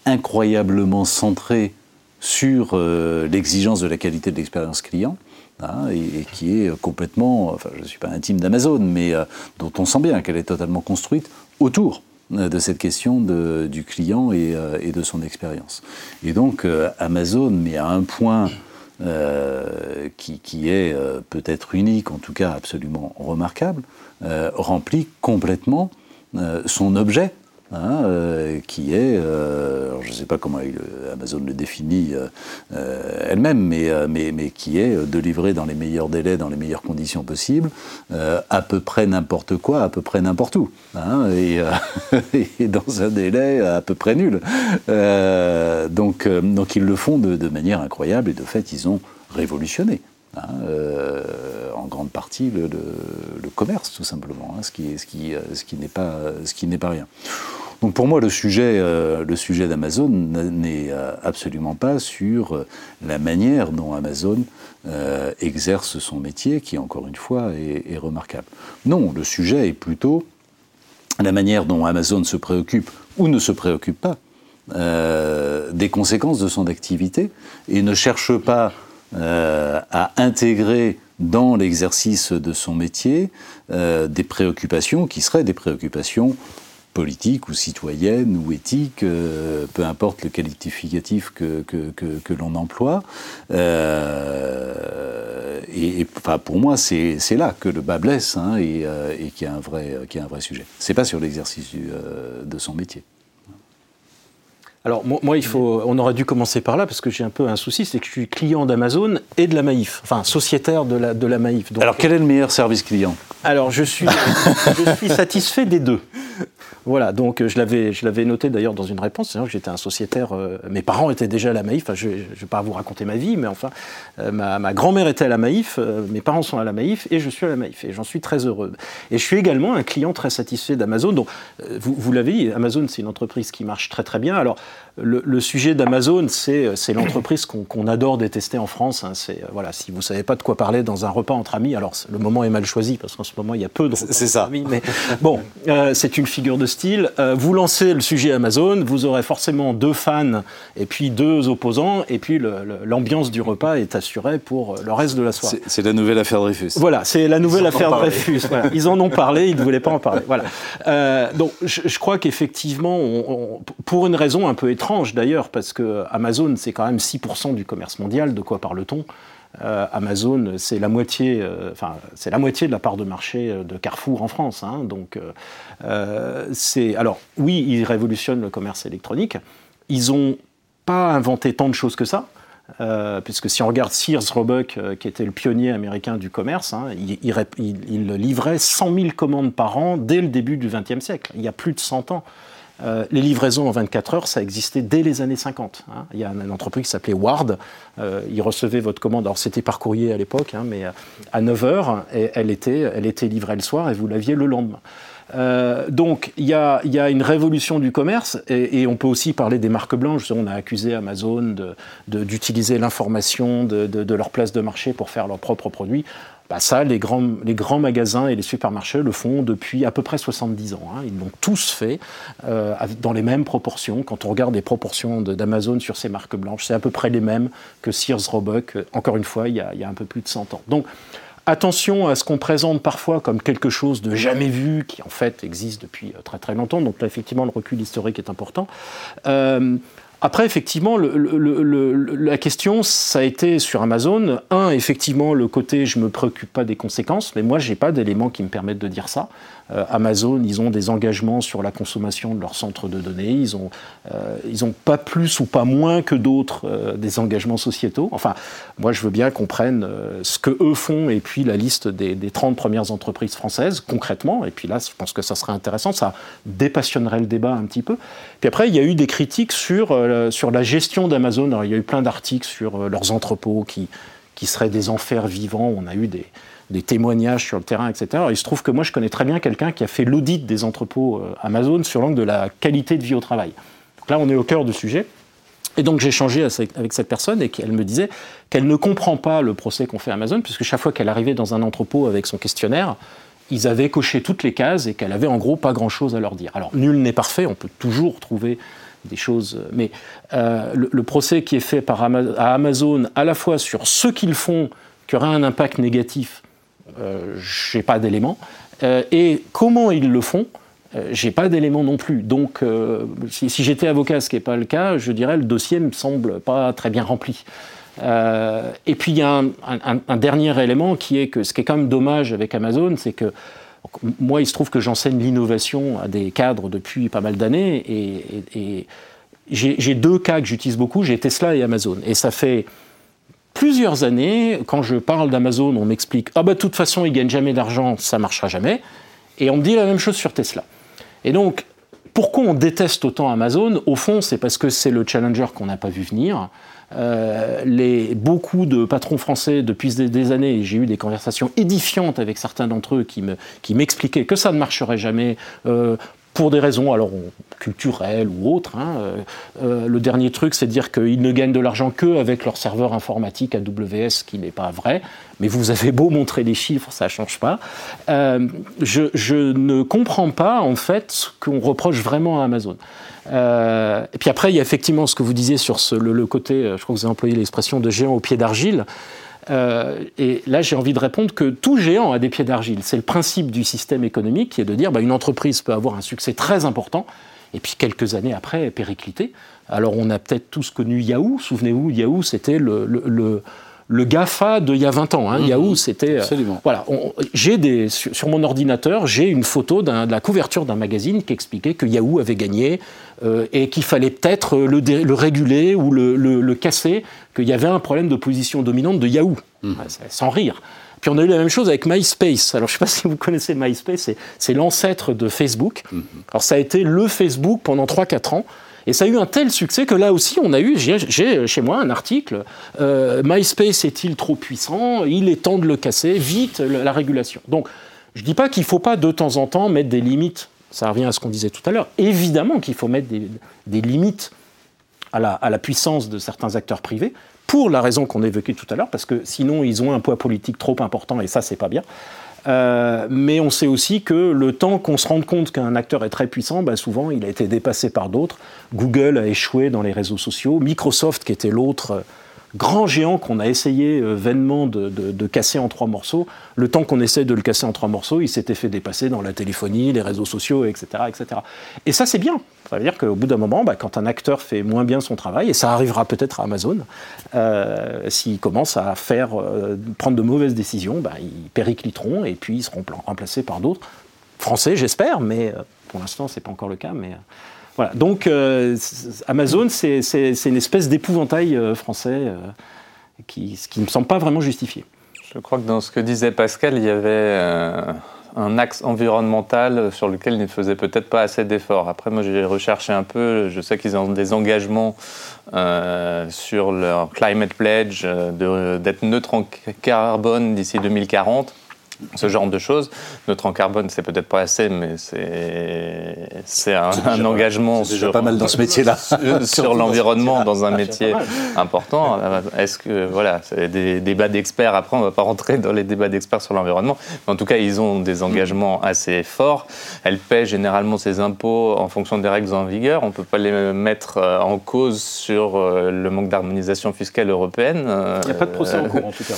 incroyablement centrée sur l'exigence de la qualité de l'expérience client Hein, et, qui est complètement, enfin je ne suis pas intime d'Amazon, mais euh, dont on sent bien qu'elle est totalement construite autour euh, de cette question de, du client euh, et, de son expérience. Et donc Amazon, mais à un point qui, qui, est peut-être unique, en tout cas absolument remarquable, remplit complètement son objet Hein, euh, qui est, euh, je ne sais pas comment Amazon le définit euh, elle-même, mais, mais, mais, qui est de livrer dans les meilleurs délais, dans les meilleures conditions possibles, à peu près n'importe quoi, à peu près n'importe où, hein, et, dans un délai à peu près nul. donc, donc ils le font de, manière incroyable, et de fait, ils ont révolutionné. Hein, en grande partie le, commerce tout simplement, ce qui, ce qui, ce qui n'est pas, ce qui n'est pas rien. Donc pour moi, le sujet, euh, sujet d'Amazon n'est euh, absolument pas sur euh, la manière dont Amazon exerce son métier, qui encore une fois est, remarquable. Non, le sujet est plutôt la manière dont Amazon se préoccupe ou ne se préoccupe pas des conséquences de son activité et ne cherche pas à intégrer dans l'exercice de son métier des préoccupations qui seraient des préoccupations politique ou citoyenne ou éthique, euh, peu importe le qualificatif que, que, que, l'on emploie. Euh, et, enfin, pour moi, c'est là que le bas blesse hein, et, euh, et qu'il y, a un vrai, qui a un vrai sujet. C'est pas sur l'exercice de son métier. Alors moi, il faut, on aurait dû commencer par là parce que j'ai un peu un souci, c'est que je suis client d'Amazon et de la Maïf, enfin sociétaire de la, de la Maïf. alors quel est le meilleur service client? Alors je suis, je suis satisfait des deux. Voilà, donc euh, je l'avais, je l'avais noté d'ailleurs dans une réponse, c'est que j'étais un sociétaire, euh, mes parents étaient déjà à la Maïf, je ne vais pas vous raconter ma vie, mais enfin, euh, ma, grand-mère était à la Maïf, mes parents sont à la Maïf, et je suis à la Maïf, et j'en suis très heureux. Et je suis également un client très satisfait d'Amazon, donc vous, vous l'avez dit, Amazon c'est une entreprise qui marche très très bien, alors le, sujet d'Amazon, c'est, c'est l'entreprise qu'on, adore détester en France, hein. c'est, voilà, si vous ne savez pas de quoi parler dans un repas entre amis, alors le moment est mal choisi, parce qu'en ce moment il y a peu de repas c'est ça. amis, mais bon, c'est une figure de style. Euh, vous lancez le sujet Amazon, vous aurez forcément deux fans et puis deux opposants, et puis l'ambiance du repas est assurée pour le reste de la soirée. C'est la nouvelle affaire Dreyfus. Voilà, c'est la nouvelle affaire Dreyfus. Ils en ont parlé, ils ne voulaient pas en parler. Voilà. Euh, donc je, crois qu'effectivement, pour une raison un peu étrange d'ailleurs, parce que Amazon, c'est quand même 6% du commerce mondial, de quoi parle-t-on? Euh, Amazon, c'est la moitié, euh, enfin c'est la moitié de la part de marché euh, de Carrefour en France. Hein. donc c'est alors oui, ils révolutionnent le commerce électronique. Ils n'ont pas inventé tant de choses que ça. puisque si on regarde Sears Roebuck, qui était le pionnier américain du commerce, hein, il, il, livrait 100 000 commandes par an dès le début du XXe siècle, il y a plus de 100 ans. Euh, les livraisons en 24 heures, ça existait dès les années 50. Hein. Il y a une entreprise qui s'appelait Ward. Euh, il recevait votre commande, alors c'était par courrier à l'époque, hein, mais à 9 heures, elle était, elle était livrée le soir et vous l'aviez le lendemain. Euh, donc il y, a, une révolution du commerce et, on peut aussi parler des marques blanches. On a accusé Amazon d'utiliser l'information de, leur place de marché pour faire leurs propres produits. Bah ça, les grands, magasins et les supermarchés le font depuis à peu près 70 ans. Hein. Ils l'ont tous fait euh, dans les mêmes proportions. Quand on regarde les proportions d'Amazon sur ces marques blanches, c'est à peu près les mêmes que Sears Roebuck, encore une fois, il y a, il y a un peu plus de 100 ans. Donc, Attention à ce qu'on présente parfois comme quelque chose de jamais vu, qui en fait existe depuis euh, très très longtemps. Donc là, effectivement, le recul historique est important. Euh, après, effectivement, la question, ça a été sur Amazon. Un, effectivement, le côté je ne me préoccupe pas des conséquences, mais moi, je n'ai pas d'éléments qui me permettent de dire ça. Euh, Amazon, ils ont des engagements sur la consommation de leur centre de données. Ils n'ont euh, ils ont pas plus ou pas moins que d'autres euh, des engagements sociétaux. Enfin, moi, je veux bien qu'on prenne ce que eux font et puis la liste des, des 30 premières entreprises françaises, concrètement. Et puis là, je pense que ça serait intéressant. Ça dépassionnerait le débat un petit peu. Puis après, il y a eu des critiques sur, sur la gestion d'Amazon. Il y a eu plein d'articles sur leurs entrepôts qui, qui seraient des enfers vivants. On a eu des, des témoignages sur le terrain, etc. il se trouve que moi, je connais très bien quelqu'un qui a fait l'audit des entrepôts euh, Amazon sur l'angle de la qualité de vie au travail. Donc là, on est au cœur du sujet. Et donc j'ai échangé avec cette personne et elle me disait qu'elle ne comprend pas le procès qu'on fait à Amazon, puisque chaque fois qu'elle arrivait dans un entrepôt avec son questionnaire, ils avaient coché toutes les cases et qu'elle avait en gros pas grand-chose à leur dire. Alors nul n'est parfait, on peut toujours trouver des choses, mais euh, le, procès qui est fait par à Amazon à la fois sur ce qu'ils font qui aura un impact négatif euh, je n'ai pas d'éléments. Euh, et comment ils le font euh, j'ai pas d'éléments non plus. Donc, si, j'étais avocat, ce qui n'est pas le cas, je dirais le dossier me semble pas très bien rempli. et puis il y a un, dernier élément qui est que ce qui est quand même dommage avec Amazon, c'est que moi, il se trouve que j'enseigne l'innovation à des cadres depuis pas mal d'années, et, et j'ai deux cas que j'utilise beaucoup, j'ai Tesla et Amazon. Et ça fait plusieurs années, quand je parle d'Amazon, on m'explique Ah, bah, de toute façon, ils gagnent jamais d'argent, ça marchera jamais. Et on me dit la même chose sur Tesla. Et donc, pourquoi on déteste autant Amazon? Au fond, c'est parce que c'est le challenger qu'on n'a pas vu venir. Euh, les, beaucoup de patrons français depuis des, années, j'ai eu des conversations édifiantes avec certains d'entre eux qui, me, qui m'expliquaient que ça ne marcherait jamais. Euh, pour des raisons alors culturelles ou autres. Hein, euh, euh, le dernier truc, c'est de dire qu'ils ne gagnent de l'argent que avec leur serveur informatique AWS, ce qui n'est pas vrai. Mais vous avez beau montrer des chiffres, ça ne change pas. Euh, je, ne comprends pas en fait ce qu'on reproche vraiment à Amazon. et puis après, il y a effectivement ce que vous disiez sur le, le, côté, je crois que vous avez employé l'expression de géant au pied d'argile. Euh, et là, j'ai envie de répondre que tout géant a des pieds d'argile. C'est le principe du système économique qui est de dire bah, une entreprise peut avoir un succès très important et puis quelques années après péricliter. Alors on a peut-être tous connu Yahoo. Souvenez-vous, Yahoo, c'était le, le GAFA d'il y a 20 ans. Hein. Mmh. Yahoo, c'était. Euh, Absolument. voilà, j'ai des sur, mon ordinateur, j'ai une photo de la couverture d'un magazine qui expliquait que Yahoo avait gagné euh, et qu'il fallait peut-être le, le, réguler ou le, le, casser, qu'il y avait un problème de position dominante de Yahoo, mmh. sans rire. Puis on a eu la même chose avec MySpace. Alors je ne sais pas si vous connaissez MySpace, c'est l'ancêtre de Facebook. Mmh. Alors ça a été le Facebook pendant 3-4 ans. Et ça a eu un tel succès que là aussi, on a eu, j'ai chez moi un article, euh, MySpace est-il trop puissant? Il est temps de le casser, vite la régulation. Donc, je ne dis pas qu'il ne faut pas de temps en temps mettre des limites, ça revient à ce qu'on disait tout à l'heure, évidemment qu'il faut mettre des, limites à la, à la, puissance de certains acteurs privés, pour la raison qu'on évoquait tout à l'heure, parce que sinon ils ont un poids politique trop important, et ça c'est pas bien. Euh, mais on sait aussi que le temps qu'on se rende compte qu'un acteur est très puissant, bah souvent il a été dépassé par d'autres. Google a échoué dans les réseaux sociaux. Microsoft, qui était l'autre grand géant qu'on a essayé euh, vainement de, casser en trois morceaux, le temps qu'on essaie de le casser en trois morceaux, il s'était fait dépasser dans la téléphonie, les réseaux sociaux, etc. etc. Et ça, c'est bien. Ça veut dire qu'au bout d'un moment, bah, quand un acteur fait moins bien son travail, et ça arrivera peut-être à Amazon, euh, s'il commence à faire, euh, prendre de mauvaises décisions, bah, ils péricliteront et puis ils seront remplacés par d'autres. Français, j'espère, mais pour l'instant, ce n'est pas encore le cas. Mais, voilà. Donc euh, Amazon, c'est une espèce d'épouvantail euh, français euh, qui, ce qui ne me semble pas vraiment justifié. Je crois que dans ce que disait Pascal, il y avait un axe environnemental sur lequel ils ne faisaient peut-être pas assez d'efforts. Après, moi, j'ai recherché un peu. Je sais qu'ils ont des engagements sur leur climate pledge d'être neutre en carbone d'ici 2040 ce genre de choses. Neutre en carbone, c'est peut-être pas assez, mais c'est un, un engagement sur pas mal dans ce métier-là, sur, l'environnement dans un métier important. Est-ce que voilà, c'est des débats d'experts. Après, on va pas rentrer dans les débats d'experts sur l'environnement, mais en tout cas, ils ont des engagements assez forts. Elle paie généralement ses impôts en fonction des règles en vigueur. On peut pas les mettre euh, en cause sur euh, le manque d'harmonisation fiscale européenne. Il n'y a pas de procès en cours, en tout cas.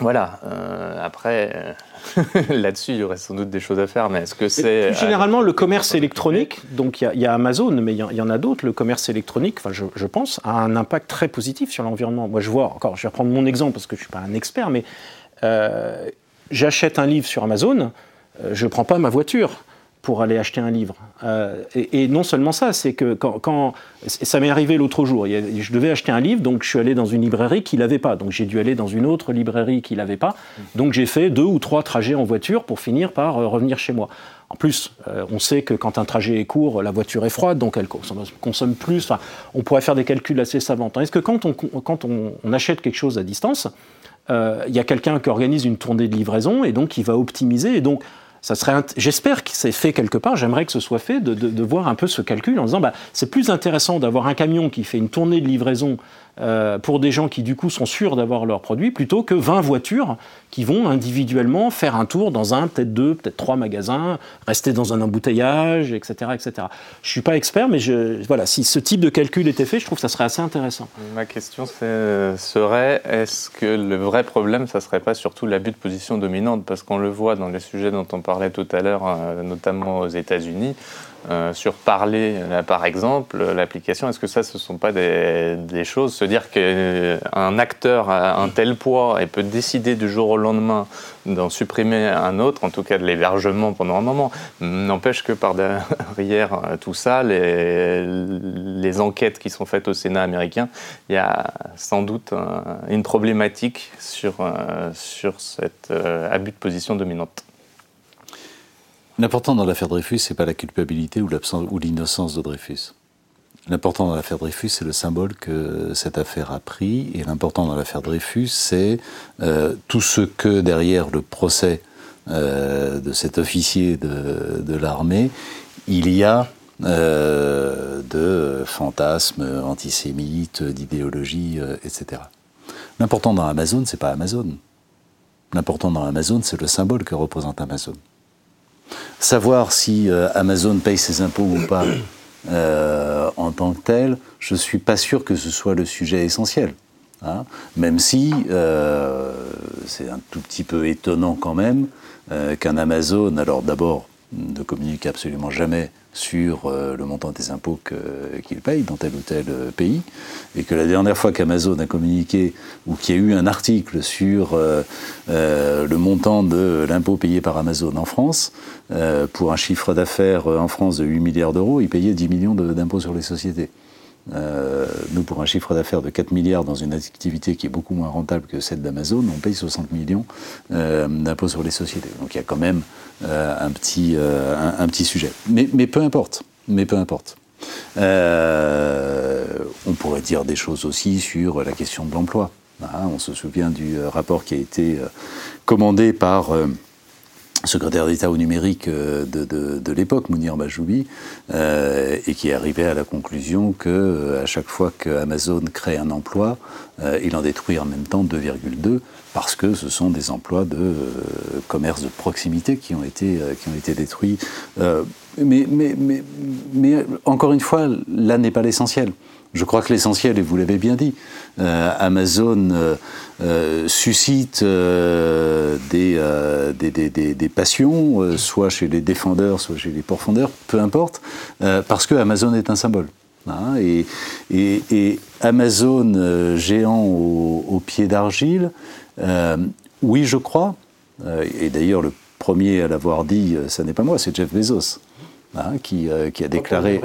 Voilà. Euh, après, euh, là-dessus, il y aurait sans doute des choses à faire, mais est-ce que c'est... Généralement, le commerce électronique, donc il y, a Amazon, mais il y, en a d'autres, le commerce électronique, enfin, je, pense, a un impact très positif sur l'environnement. Moi, je vois, encore, je vais reprendre mon exemple parce que je ne suis pas un expert, mais euh, j'achète un livre sur Amazon, je ne prends pas ma voiture pour aller acheter un livre. Euh, et, non seulement ça, c'est que quand, ça m'est arrivé l'autre jour, je devais acheter un livre, donc je suis allé dans une librairie qui l'avait pas, donc j'ai dû aller dans une autre librairie qui l'avait pas, donc j'ai fait deux ou trois trajets en voiture pour finir par euh, revenir chez moi. En plus, euh, on sait que quand un trajet est court, la voiture est froide, donc elle consomme, plus. Enfin, on pourrait faire des calculs assez savants. Est-ce que quand on, achète quelque chose à distance, il y a quelqu'un qui organise une tournée de livraison et donc qui va optimiser et donc ça serait, j'espère que c'est fait quelque part, j'aimerais que ce soit fait, de, voir un peu ce calcul en disant bah, c'est plus intéressant d'avoir un camion qui fait une tournée de livraison euh, pour des gens qui du coup sont sûrs d'avoir leurs produits plutôt que 20 voitures qui vont individuellement faire un tour dans un, peut-être deux, peut-être trois magasins, rester dans un embouteillage, etc. etc. Je suis pas expert, mais voilà, si ce type de calcul était fait, je trouve que ça serait assez intéressant. Ma question serait, est-ce que le vrai problème, ça serait pas surtout l'abus de position dominante? Parce qu'on le voit dans les sujets dont on parlait tout à l'heure, euh, notamment aux États-Unis, euh, sur parler, par exemple, l'application, est-ce que ça, ce ne sont pas des, choses Se dire qu'un acteur a un tel poids et peut décider du jour au lendemain d'en supprimer un autre, en tout cas de l'hébergement pendant un moment, n'empêche que par derrière euh, tout ça, les, les, enquêtes qui sont faites au Sénat américain, il y a sans doute une problématique sur, euh, sur cet abus de position dominante. L'important dans l'affaire Dreyfus, c'est pas la culpabilité ou l'absence ou l'innocence de Dreyfus. L'important dans l'affaire Dreyfus, c'est le symbole que cette affaire a pris. Et l'important dans l'affaire Dreyfus, c'est euh, tout ce que derrière le procès euh, de cet officier de, l'armée, il y a euh, de fantasmes antisémites, d'idéologie, etc. L'important dans Amazon, c'est pas Amazon. L'important dans Amazon, c'est le symbole que représente Amazon. Savoir si euh, Amazon paye ses impôts ou pas euh, en tant que tel, je ne suis pas sûr que ce soit le sujet essentiel. Hein. même si euh, c'est un tout petit peu étonnant quand même qu'un Amazon, alors d'abord, ne communique absolument jamais sur euh, le montant des impôts qu'il paye dans tel ou tel euh, pays, et que la dernière fois qu'Amazon a communiqué ou qu'il y a eu un article sur euh, le montant de l'impôt payé par Amazon en France, pour un chiffre d'affaires en France de 8 milliards d'euros, il payait 10 millions d'impôts sur les sociétés. Euh, nous, pour un chiffre d'affaires de 4 milliards dans une activité qui est beaucoup moins rentable que celle d'Amazon, on paye 60 millions euh, d'impôts sur les sociétés. Donc il y a quand même euh, un, petit, un, petit sujet. Mais, mais, peu importe. Mais peu importe. on pourrait dire des choses aussi sur la question de l'emploi. Hein. on se souvient du rapport qui a été commandé par secrétaire d'État au numérique euh, de, l'époque, Mounir Majoubi, euh, et qui arrivé à la conclusion que euh, à chaque fois qu'Amazon crée un emploi, il en détruit en même temps 2,2 parce que ce sont des emplois de commerce de proximité qui ont été, qui ont été détruits. mais, mais, mais, mais encore une fois, là n'est pas l'essentiel. Je crois que l'essentiel, et vous l'avez bien dit, euh, Amazon euh, euh, suscite des, des, passions, soit chez les défendeurs, soit chez les pourfendeurs, peu importe, parce que Amazon est un symbole. Hein, et, et, Amazon, géant au, pied d'argile, oui, je crois, et d'ailleurs le premier à l'avoir dit, ce n'est pas moi, c'est Jeff Bezos, hein, qui, qui, a déclaré...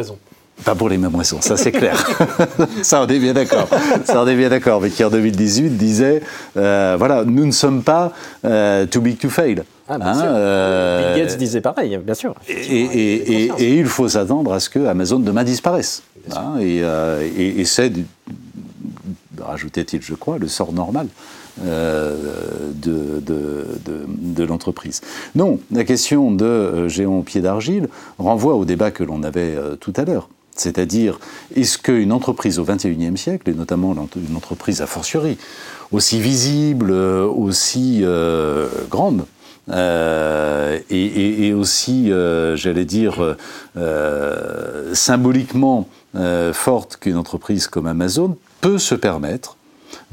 Pas pour les mêmes raisons, ça c'est clair. ça on est bien d'accord. Ça on est bien d'accord. Mais qui en 2018 disait, euh, voilà, nous ne sommes pas euh, too big to fail. Ah, bien sûr. Euh, Bill Gates disait pareil, bien sûr. Et, il faut s'attendre à ce que Amazon demain disparaisse. Hein, euh, et, c'est, rajoutait-il, je crois, le sort normal. Euh, de, de, l'entreprise. Non, la question de géant au pied d'argile renvoie au débat que l'on avait tout à l'heure. C'est-à-dire, est-ce qu'une entreprise au XXIe siècle, et notamment une entreprise a fortiori, aussi visible, aussi grande, euh, et, aussi, euh, j'allais dire, euh, symboliquement forte qu'une entreprise comme Amazon peut se permettre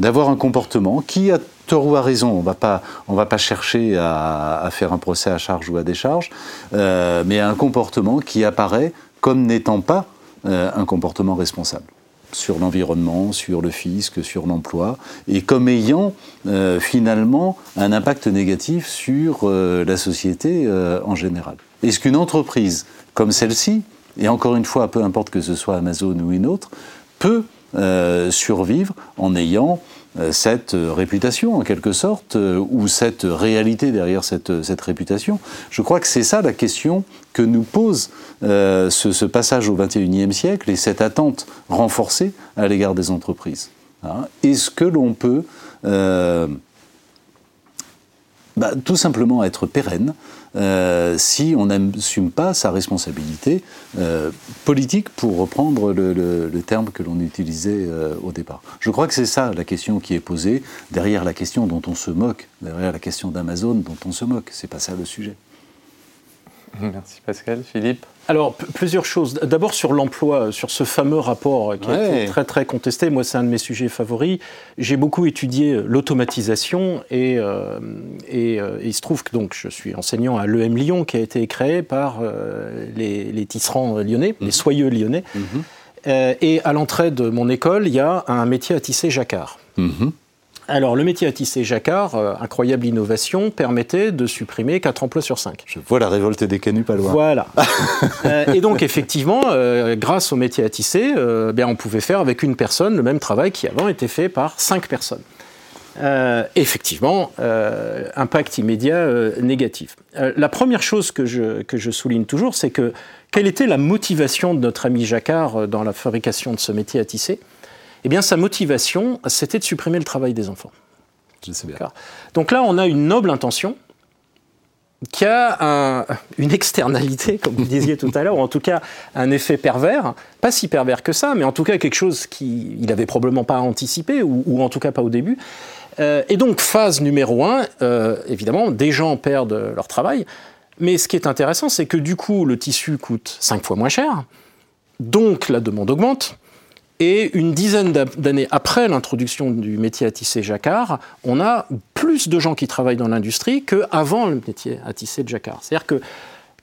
d'avoir un comportement qui, a tort ou à raison, on ne va pas chercher à, faire un procès à charge ou à décharge, mais un comportement qui apparaît comme n'étant pas un comportement responsable sur l'environnement, sur le fisc, sur l'emploi, et comme ayant euh, finalement un impact négatif sur euh, la société euh, en général. Est-ce qu'une entreprise comme celle-ci, et encore une fois, peu importe que ce soit Amazon ou une autre, peut survivre en ayant euh, cette euh, réputation, en quelque sorte, euh, ou cette réalité derrière cette, cette réputation. Je crois que c'est ça la question que nous pose ce, passage au XXIe siècle et cette attente renforcée à l'égard des entreprises. Hein. Est-ce que l'on peut bah, tout simplement être pérenne euh, si on n'assume pas sa responsabilité euh, politique, pour reprendre le, terme que l'on utilisait euh, au départ. Je crois que c'est ça la question qui est posée derrière la question dont on se moque, derrière la question d'Amazon dont on se moque. C'est pas ça le sujet. Merci Pascal. Philippe? Alors, plusieurs choses. D'abord sur l'emploi, sur ce fameux rapport qui a été très très contesté. Moi, c'est un de mes sujets favoris. J'ai beaucoup étudié l'automatisation et, euh, euh, et, il se trouve que donc, je suis enseignant à l'EM Lyon qui a été créé par euh, les, tisserands lyonnais, les mhm. soyeux lyonnais. Mhm. et à l'entrée de mon école, il y a un métier à tisser jacquard. Mhm. Alors, le métier à tisser jacquard, euh, incroyable innovation, permettait de supprimer 4 emplois sur 5. Je vois la révolte des canuts pas loin. Voilà. Euh, et donc, effectivement, euh, grâce au métier à tisser, bien, on pouvait faire avec une personne le même travail qui avant était fait par 5 personnes. effectivement, impact immédiat négatif. la première chose que je, que je souligne toujours, c'est que quelle était la motivation de notre ami Jacquard dans la fabrication de ce métier à tisser? Eh bien, sa motivation, c'était de supprimer le travail des enfants. Je sais bien. Donc là, on a une noble intention qui a une externalité, comme vous disiez tout à l'heure, ou en tout cas un effet pervers, pas si pervers que ça, mais en tout cas quelque chose qu'il n'avait probablement pas anticipé, ou, en tout cas pas au début. Euh, et donc, phase numéro un, euh, évidemment, des gens perdent leur travail, mais ce qui est intéressant, c'est que du coup, le tissu coûte cinq fois moins cher, donc la demande augmente, et une dizaine d'années après l'introduction du métier à tisser jacquard, on a plus de gens qui travaillent dans l'industrie qu'avant le métier à tisser de jacquard.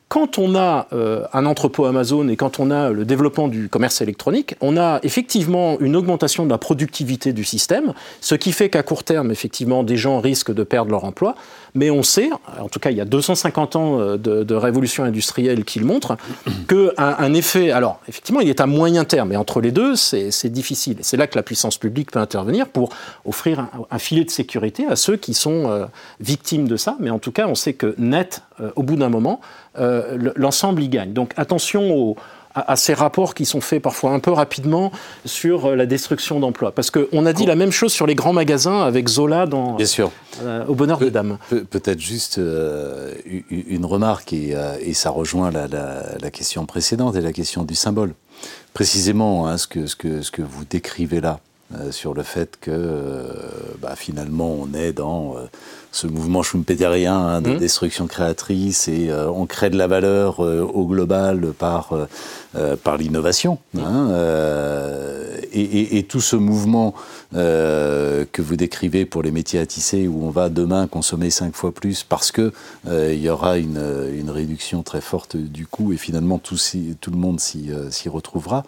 Quand on a euh, un entrepôt Amazon et quand on a le développement du commerce électronique, on a effectivement une augmentation de la productivité du système, ce qui fait qu'à court terme, effectivement, des gens risquent de perdre leur emploi. Mais on sait, en tout cas il y a 250 ans euh, de, révolution industrielle qui le montrent, qu'un un effet, alors effectivement il est à moyen terme, et entre les deux c'est difficile. C'est là que la puissance publique peut intervenir pour offrir un, filet de sécurité à ceux qui sont euh, victimes de ça. Mais en tout cas on sait que net, au bout d'un moment, euh, l'ensemble y gagne. Donc attention à, ces rapports qui sont faits parfois un peu rapidement sur euh, la destruction d'emplois. Parce qu'on a dit la même chose sur les grands magasins avec Zola dans, Bien sûr. Euh, Au bonheur de dames. Peut-être juste une remarque, et, ça rejoint la, question précédente et la question du symbole. Précisément, hein, ce, que, ce, que, ce que vous décrivez là, sur le fait que bah, finalement on est dans ce mouvement schumpeterien hein, de mmh. destruction créatrice et euh, on crée de la valeur euh, au global par, euh, par l'innovation. Mmh. Hein, et, et, tout ce mouvement que vous décrivez pour les métiers à tisser où on va demain consommer cinq fois plus parce que il y aura une, une, réduction très forte du coût et finalement tout, tout le monde s'y retrouvera.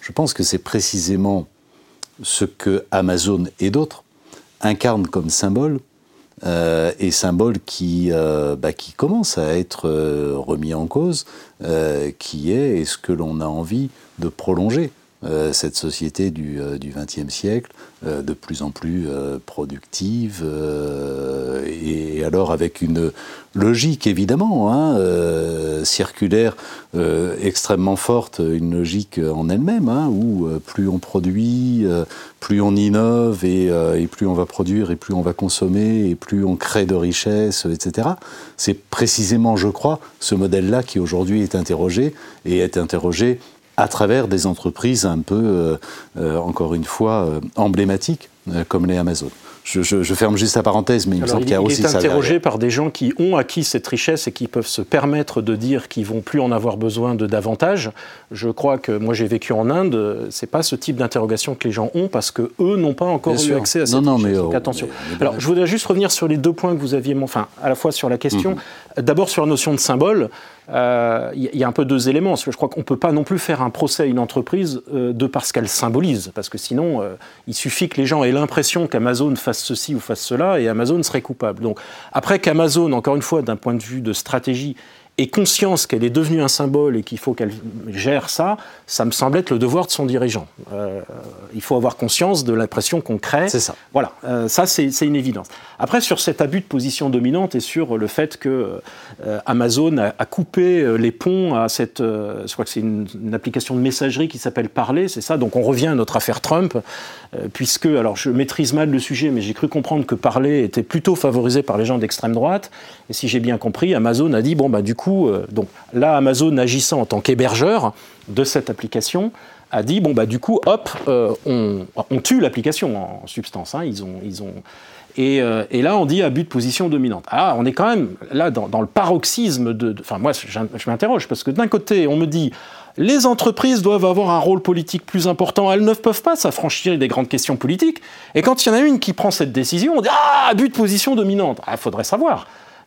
Je pense que c'est précisément ce que Amazon et d'autres incarnent comme symbole euh, et symbole qui, euh, bah, qui commence à être euh, remis en cause, qui est est-ce que l'on a envie de prolonger cette société du XXe siècle, de plus en plus productive, et alors avec une logique évidemment hein, circulaire extrêmement forte, une logique en elle-même, hein, où plus on produit, plus on innove, et, et, plus on va produire, et plus on va consommer, et plus on crée de richesses, etc. C'est précisément, je crois, ce modèle-là qui aujourd'hui est interrogé, et est interrogé à travers des entreprises un peu, euh, euh, encore une fois, euh, emblématiques, comme les Amazon. Je, ferme juste la parenthèse, mais il me semble qu'il y a aussi ça. Il est interrogé par des gens qui ont acquis cette richesse et qui peuvent se permettre de dire qu'ils vont plus en avoir besoin de davantage. Je crois que moi j'ai vécu en Inde, c'est pas ce type d'interrogation que les gens ont parce que eux n'ont pas encore eu accès à cette non, richesse. Non, mais, attention. Alors je voudrais juste revenir sur les deux points que vous aviez, enfin à la fois sur la question, mhm. D'abord sur la notion de symbole il euh, y, a un peu deux éléments. Parce que je crois qu'on ne peut pas non plus faire un procès à une entreprise euh, de parce qu'elle symbolise. Parce que sinon, euh, il suffit que les gens aient l'impression qu'Amazon fasse ceci ou fasse cela et Amazon serait coupable. Donc, après qu'Amazon, encore une fois, d'un point de vue de stratégie, ait conscience qu'elle est devenue un symbole et qu'il faut qu'elle gère ça, ça me semble être le devoir de son dirigeant. il faut avoir conscience de l'impression qu'on crée. C'est ça. Voilà, ça c'est une évidence. Après, sur cet abus de position dominante et sur le fait que euh, Amazon a, coupé euh, les ponts à cette, euh, je crois que c'est une, application de messagerie qui s'appelle Parler, c'est ça. Donc on revient à notre affaire Trump, puisque, alors je maîtrise mal le sujet, mais j'ai cru comprendre que Parler était plutôt favorisé par les gens d'extrême droite. Et si j'ai bien compris, Amazon a dit bon bah du coup, donc là Amazon agissant en tant qu'hébergeur de cette application a dit bon bah du coup hop on, tue l'application en substance hein. ils ont euh, et, là, on dit abus de position dominante. Ah, on est quand même là dans, le paroxysme de. Enfin, moi, je, m'interroge parce que d'un côté, on me dit les entreprises doivent avoir un rôle politique plus important. Elles ne peuvent pas s'affranchir des grandes questions politiques. Et quand il y en a une qui prend cette décision, on dit ah, abus de position dominante. Ah, faudrait savoir.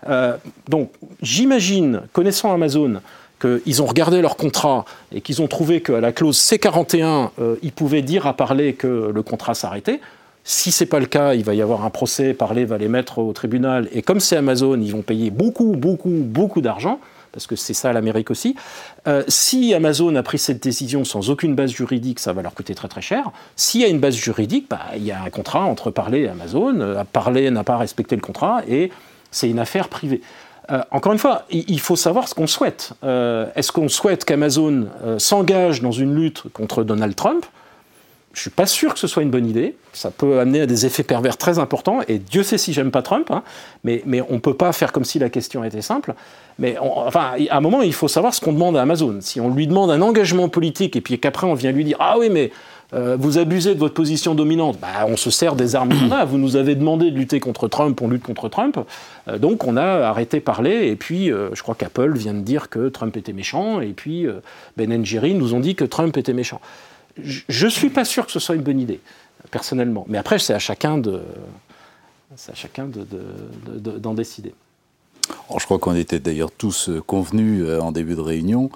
Euh, donc, j'imagine, connaissant Amazon, qu'ils ont regardé leur contrat et qu'ils ont trouvé qu'à la clause C41, euh, ils pouvaient dire à parler que le contrat s'arrêtait. Si ce n'est pas le cas, il va y avoir un procès, Parler va les mettre au tribunal, et comme c'est Amazon, ils vont payer beaucoup, beaucoup, beaucoup d'argent, parce que c'est ça l'Amérique aussi. Euh, si Amazon a pris cette décision sans aucune base juridique, ça va leur coûter très très cher. S'il y a une base juridique, bah, il y a un contrat entre Parler et Amazon. Euh, Parler n'a pas respecté le contrat et c'est une affaire privée. Euh, encore une fois, il faut savoir ce qu'on souhaite. Est-ce qu'on souhaite qu'Amazon s'engage dans une lutte contre Donald Trump? Je suis pas sûr que ce soit une bonne idée. Ça peut amener à des effets pervers très importants. Et Dieu sait si j'aime pas Trump, hein. mais, mais on peut pas faire comme si la question était simple. Mais enfin, à un moment, il faut savoir ce qu'on demande à Amazon. Si on lui demande un engagement politique et puis qu'après on vient lui dire ah oui mais euh, vous abusez de votre position dominante, bah, on se sert des armes qu'on a. Vous nous avez demandé de lutter contre Trump, on lutte contre Trump. Euh, donc on a arrêté parler. Et puis, euh, je crois qu'Apple vient de dire que Trump était méchant. Et puis, Ben Jerry nous ont dit que Trump était méchant. Je ne suis pas sûr que ce soit une bonne idée, personnellement. Mais après, c'est à chacun de, à chacun d'en décider. je crois qu'on était d'ailleurs tous euh, convenus euh, en début de réunion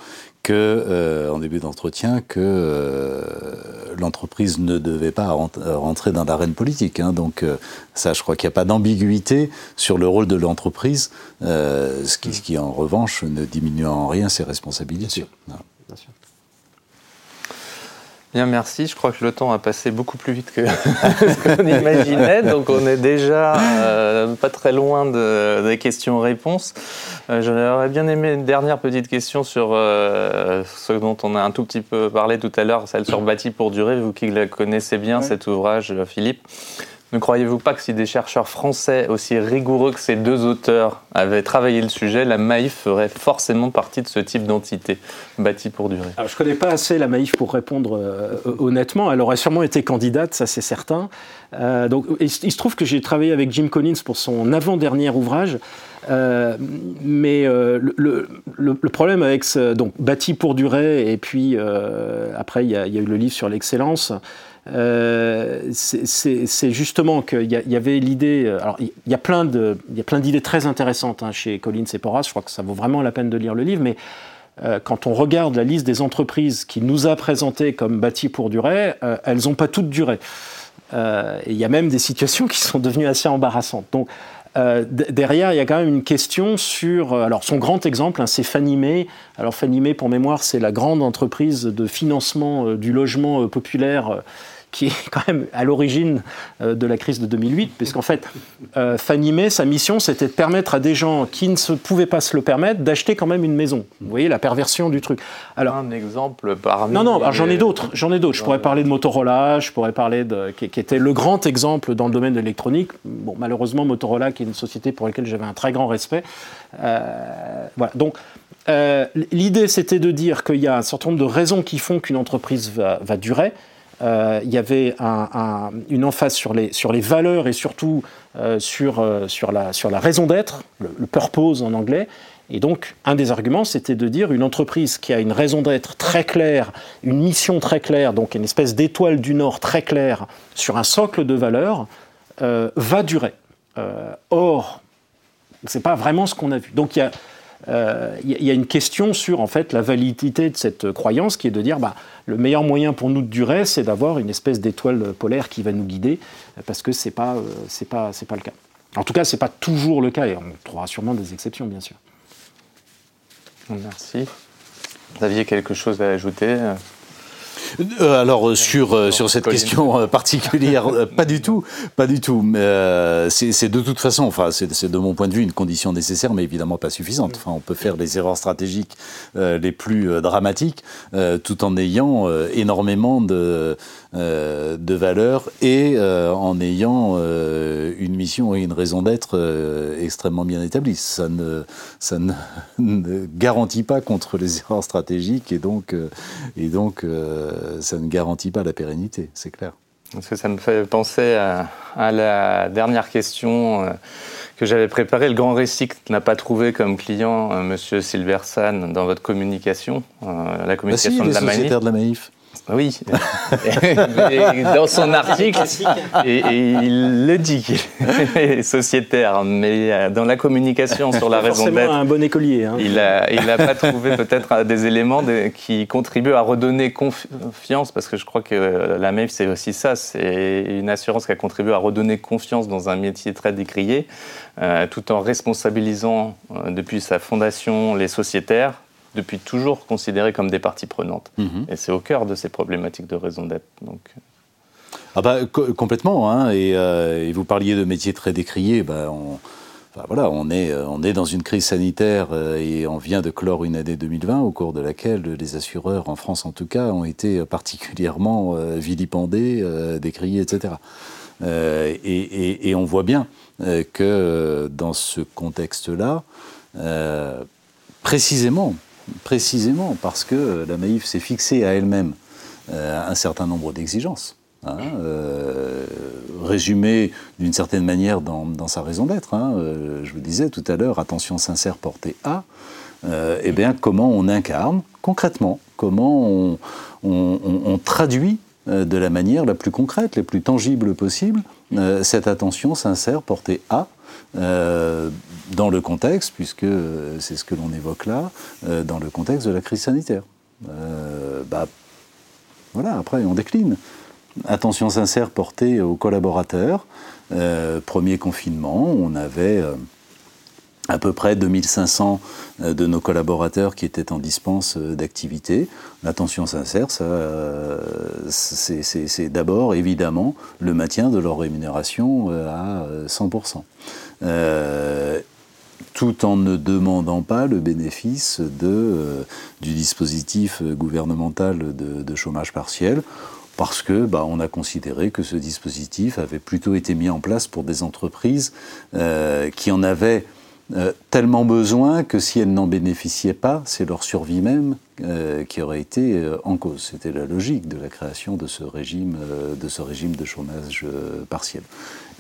que, euh, en début d'entretien, que l'entreprise ne devait pas rentrer dans l'arène politique. Hein. Donc, ça, je crois qu'il n'y a pas d'ambiguïté sur le rôle de l'entreprise, ce, qui, en revanche, ne diminue en rien ses responsabilités. Bien sûr. Bien, merci. Je crois que le temps a passé beaucoup plus vite que ce qu'on imaginait. Donc, on est déjà euh, pas très loin des questions-réponses. Euh, J'aurais bien aimé une dernière petite question sur euh, ce dont on a un tout petit peu parlé tout à l'heure, celle sur Bâti pour durer. Vous qui la connaissez bien, cet ouvrage, Philippe. Ne croyez-vous pas que si des chercheurs français aussi rigoureux que ces deux auteurs avaient travaillé le sujet, la Maïf ferait forcément partie de ce type d'entité bâtie pour durer? Je ne connais pas assez la Maïf pour répondre euh, honnêtement. Elle aurait sûrement été candidate, ça c'est certain. Euh, donc, il, se trouve que j'ai travaillé avec Jim Collins pour son avant-dernier ouvrage. Euh, mais le, problème avec ce, donc bâti pour durer et puis après il y, a eu le livre sur l'excellence c'est justement qu'il y, avait l'idée. Euh, alors, il y a plein d'idées très intéressantes hein, chez Collins et Porras. Je crois que ça vaut vraiment la peine de lire le livre, mais euh, quand on regarde la liste des entreprises qu'il nous a présentées comme bâties pour durer, elles n'ont pas toutes duré. il y a même des situations qui sont devenues assez embarrassantes. Donc, derrière, il y a quand même une question sur. Alors, son grand exemple, hein, c'est Fanimé. Alors, Fanimé, pour mémoire, c'est la grande entreprise de financement du logement populaire qui est quand même à l'origine euh, de la crise de 2008, puisqu'en fait, euh, Fannie Mae, sa mission, c'était de permettre à des gens qui ne se pouvaient pas se le permettre d'acheter quand même une maison. Vous voyez la perversion du truc. Alors, un exemple parmi. Non, non, j'en ai d'autres. J'en ai d'autres. Je pourrais parler de Motorola, je pourrais parler de qui, était le grand exemple dans le domaine de l'électronique. Bon, malheureusement, Motorola, qui est une société pour laquelle j'avais un très grand respect. Euh, voilà. Donc. L'idée, c'était de dire qu'il y a un certain nombre de raisons qui font qu'une entreprise va, va durer. Euh, il y avait une emphase sur les, sur les valeurs et surtout euh, sur, euh, sur, la, sur la raison d'être, le, purpose en anglais. Et donc, un des arguments, c'était de dire une entreprise qui a une raison d'être très claire, une mission très claire, donc une espèce d'étoile du Nord très claire sur un socle de valeurs, va durer. or, ce n'est pas vraiment ce qu'on a vu. Donc, il y a il euh, y, a une question sur en fait la validité de cette croyance qui est de dire bah, le meilleur moyen pour nous de durer, c'est d'avoir une espèce d'étoile polaire qui va nous guider, parce que c'est pas euh, c'est pas c'est pas le cas. En tout cas, c'est pas toujours le cas, et on trouvera sûrement des exceptions, bien sûr. Merci. Vous aviez quelque chose à ajouter euh, alors euh, sur euh, sur cette question particulière, pas du tout, pas du tout. C'est de toute façon, enfin c'est de mon point de vue une condition nécessaire, mais évidemment pas suffisante. Enfin, on peut faire les erreurs stratégiques les plus dramatiques, tout en ayant énormément de de valeurs et en ayant une mission et une raison d'être extrêmement bien établies. Ça ne ça ne, garantit pas contre les erreurs stratégiques et donc et donc euh, ça ne garantit pas la pérennité, c'est clair. Parce que ça me fait penser à, la dernière question euh, que j'avais préparée. Le grand récit n'a pas trouvé comme client euh, Monsieur Silversan dans votre communication, la communication bah de, la de la Maïf. Oui, dans son article, et, il le dit qu'il est sociétaire, mais euh, dans la communication sur la raison d'être, un bon écolier. Hein. Il n'a il a pas trouvé peut-être des éléments qui contribuent à redonner confiance, parce que je crois que la MEF c'est aussi ça, c'est une assurance qui a contribué à redonner confiance dans un métier très décrié, euh, tout en responsabilisant euh, depuis sa fondation les sociétaires depuis toujours considérés comme des parties prenantes. Mhm. Et c'est au cœur de ces problématiques de raison d'être. Donc... Euh. Ah bah, complètement. Hein, euh, et, vous parliez de métiers très décriés. Bah, on, voilà, on, est, euh, on est dans une crise sanitaire et on vient de clore une année 2020 au cours de laquelle les assureurs, en France en tout cas, ont été particulièrement vilipendés, décriés, etc. Et, et, on voit bien que dans ce contexte-là, précisément précisément parce que la Maïf s'est fixée à elle-même euh, un certain nombre d'exigences. Hein, euh, d'une certaine manière dans, sa raison d'être. Hein. Euh, je vous disais tout à l'heure, attention sincère portée à, eh bien, comment on incarne concrètement, comment on, on traduit de la manière la plus concrète, la plus tangible possible, cette attention sincère portée à euh, dans le contexte, puisque euh, c'est ce que l'on évoque là, euh, dans le contexte de la crise sanitaire. bah, voilà, après, on décline. Attention sincère portée aux collaborateurs. premier confinement, on avait à peu près 2500 de nos collaborateurs qui étaient en dispense d'activité. L'attention sincère, c'est d'abord évidemment le maintien de leur rémunération à 100%. Euh, tout en ne demandant pas le bénéfice euh, du dispositif gouvernemental de, chômage partiel, parce que bah, on a considéré que ce dispositif avait plutôt été mis en place pour des entreprises euh, qui en avaient tellement besoin que si elles n'en bénéficiaient pas, c'est leur survie même qui aurait été en cause. C'était la logique de la création de ce régime, de, chômage partiel.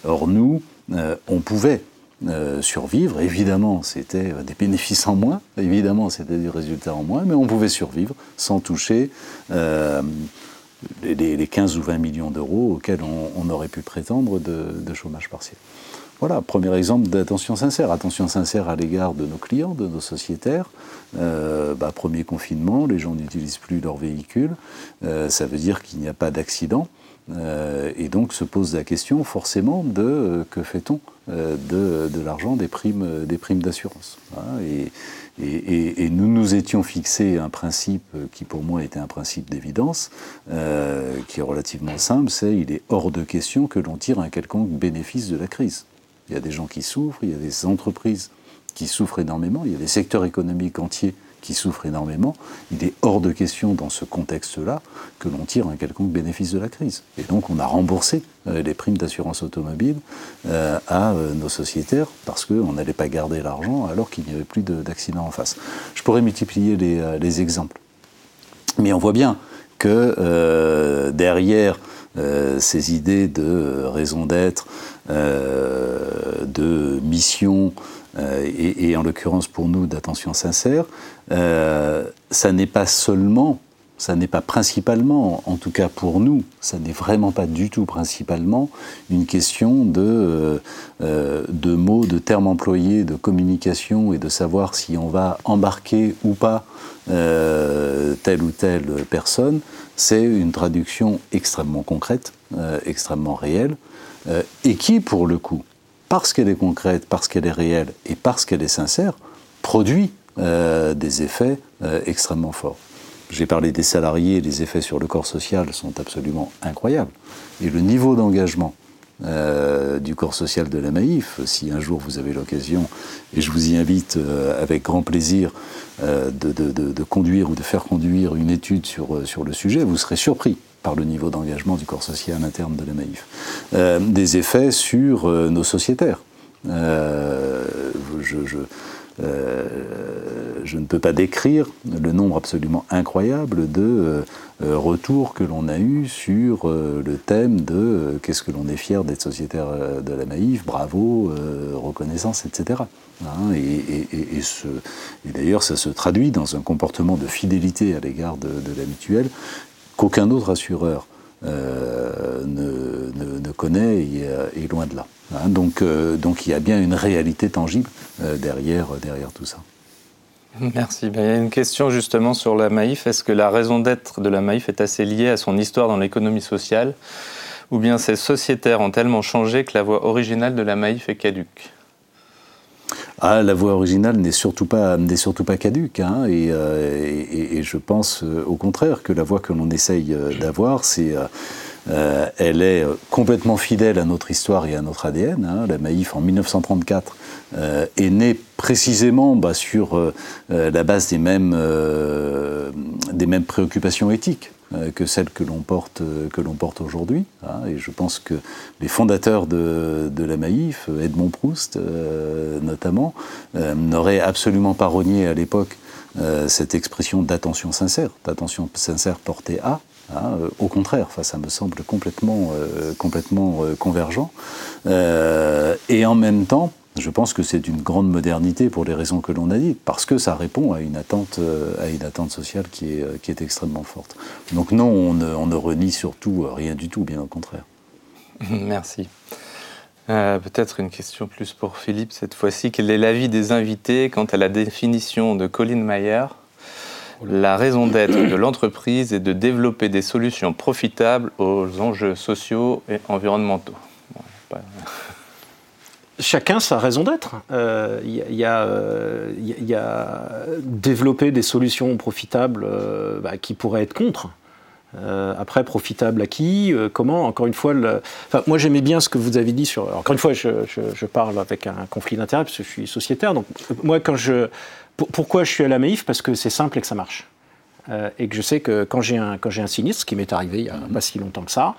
Or nous, euh, on pouvait euh, survivre. Évidemment, c'était des bénéfices en moins, évidemment, c'était des résultats en moins, mais on pouvait survivre sans toucher euh, les, 15 ou 20 millions d'euros auxquels on, aurait pu prétendre de, chômage partiel. Voilà, premier exemple d'attention sincère. Attention sincère à l'égard de nos clients, de nos sociétaires. Bah, premier confinement, les gens n'utilisent plus leur véhicule. ça veut dire qu'il n'y a pas d'accident. et donc se pose la question forcément de que fait-on de, l'argent des primes, d'assurance. et, et, nous nous étions fixés un principe qui pour moi était un principe d'évidence, qui est relativement simple, c'est il est hors de question que l'on tire un quelconque bénéfice de la crise. Il y a des gens qui souffrent, il y a des entreprises qui souffrent énormément, il y a des secteurs économiques entiers qui souffrent énormément, il est hors de question dans ce contexte-là que l'on tire un quelconque bénéfice de la crise. Et donc on a remboursé euh, les primes d'assurance automobile euh, à euh, nos sociétaires parce qu'on n'allait pas garder l'argent alors qu'il n'y avait plus d'accidents en face. Je pourrais multiplier les, exemples. Mais on voit bien que derrière ces idées de raison d'être, de mission, et, et, en l'occurrence pour nous d'attention sincère, euh, ça n'est pas seulement, ça n'est pas principalement, en tout cas pour nous, ça n'est vraiment pas du tout principalement une question de, euh, euh, de mots, de termes employés, de communication et de savoir si on va embarquer ou pas telle ou telle personne. C'est une traduction extrêmement concrète, extrêmement réelle, et qui, pour le coup, parce qu'elle est concrète, parce qu'elle est réelle et parce qu'elle est sincère, produit euh, des effets euh, extrêmement forts. J'ai parlé des salariés, les effets sur le corps social sont absolument incroyables. Et le niveau d'engagement euh, du corps social de la Maïf, si un jour vous avez l'occasion, et je vous y invite avec grand plaisir de, conduire ou de faire conduire une étude sur, sur le sujet, vous serez surpris par le niveau d'engagement du corps social interne de la Maïf. des effets sur nos sociétaires. je, euh, je ne peux pas décrire le nombre absolument incroyable de euh, euh, retours que l'on a eu sur le thème de qu'est-ce que l'on est fier d'être sociétaire de la Maïf, bravo, reconnaissance, etc. Hein, et, d'ailleurs, ça se traduit dans un comportement de fidélité à l'égard de, de la mutuelle qu'aucun autre assureur euh, ne, connaît et loin de là. Hein. donc, euh, donc il y a bien une réalité tangible euh, derrière, tout ça. Merci. Ben, il y a une question justement sur la Maïf. Est-ce que la raison d'être de la Maïf est assez liée à son histoire dans l'économie sociale? Ou bien ces sociétaires ont tellement changé que la voie originale de la Maïf est caduque? Ah, la voix originale n'est surtout pas, n'est surtout pas caduque, hein, euh, et, et, je pense euh, au contraire que la voix que l'on essaye euh, d'avoir, c'est elle est complètement fidèle à notre histoire et à notre ADN. Hein. La Maïf, en 1934, est née précisément bah, sur la base des mêmes, des mêmes préoccupations éthiques. Euh, que celle que l'on porte, euh, aujourd'hui. Hein. et je pense que les fondateurs de, la Maïf, Edmond Proust euh, notamment, n'auraient absolument pas renié à l'époque cette expression d'attention sincère, d'attention sincère portée à. Hein. au contraire, ça me semble complètement, complètement convergent. et en même temps, je pense que c'est une grande modernité pour les raisons que l'on a dites, parce que ça répond à une attente, euh, à une attente sociale qui est, euh, qui est extrêmement forte. Donc non, on ne, renie surtout euh, rien du tout, bien au contraire. Merci. Peut-être une question plus pour Philippe cette fois-ci. Quel est l'avis des invités quant à la définition de Colin Mayer La raison d'être de l'entreprise est de développer des solutions profitables aux enjeux sociaux et environnementaux chacun sa raison d'être. Il euh, y, euh, y, a développer des solutions profitables euh, bah, qui pourraient être contre. après, profitable à qui Comment Encore une fois, moi j'aimais bien ce que vous avez dit sur. encore une fois, je, je, parle avec un conflit d'intérêt parce que je suis sociétaire. Donc, moi, quand je. pourquoi je suis à la Maïf Parce que c'est simple et que ça marche. et que je sais que quand j'ai un, un sinistre, qui m'est arrivé il n'y a pas si longtemps que ça,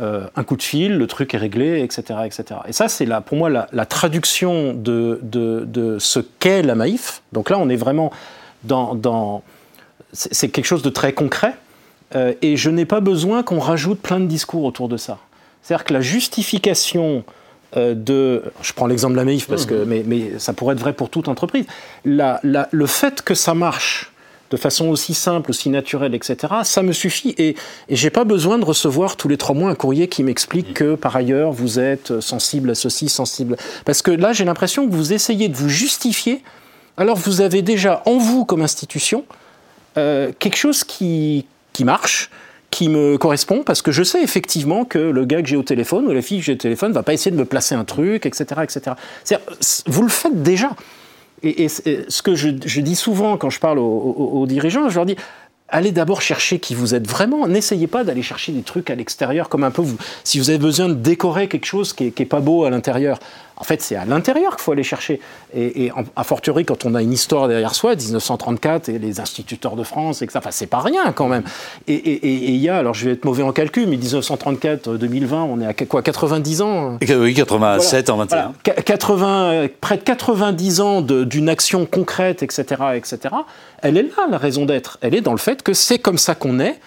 euh, un coup de fil, le truc est réglé, etc. etc. Et ça, c'est pour moi la, traduction de, ce qu'est la Maïf. Donc là, on est vraiment dans... c'est quelque chose de très concret. Euh, et je n'ai pas besoin qu'on rajoute plein de discours autour de ça. C'est-à-dire que la justification euh, de... Je prends l'exemple de la Maïf, parce que, mmh. mais, ça pourrait être vrai pour toute entreprise. le fait que ça marche de façon aussi simple, aussi naturelle, etc., ça me suffit. Et, et j'ai pas besoin de recevoir tous les trois mois un courrier qui m'explique que par ailleurs vous êtes sensible à ceci, sensible. Parce que là, j'ai l'impression que vous essayez de vous justifier. Alors vous avez déjà en vous comme institution euh, quelque chose qui, qui marche, qui me correspond parce que je sais effectivement que le gars que j'ai au téléphone ou la fille que j'ai au téléphone va pas essayer de me placer un truc, etc. etc. Vous le faites déjà. Et, ce que je, dis souvent quand je parle aux, dirigeants, je leur dis allez d'abord chercher qui vous êtes vraiment. N'essayez pas d'aller chercher des trucs à l'extérieur, comme un peu. Si vous avez besoin de décorer quelque chose qui n'est pas beau à l'intérieur, en fait, c'est à l'intérieur qu'il faut aller chercher. Et, et a fortiori, quand on a une histoire derrière soi, 1934 et les instituteurs de France, et que ça, enfin, c'est pas rien quand même. Et il y a, alors je vais être mauvais en calcul, mais 1934, 2020, on est à quoi 90 ans Oui, 87 en 21. 80, près de 90 ans d'une action concrète, etc., etc. Elle est là, la raison d'être. Elle est dans le fait que c'est comme ça qu'on est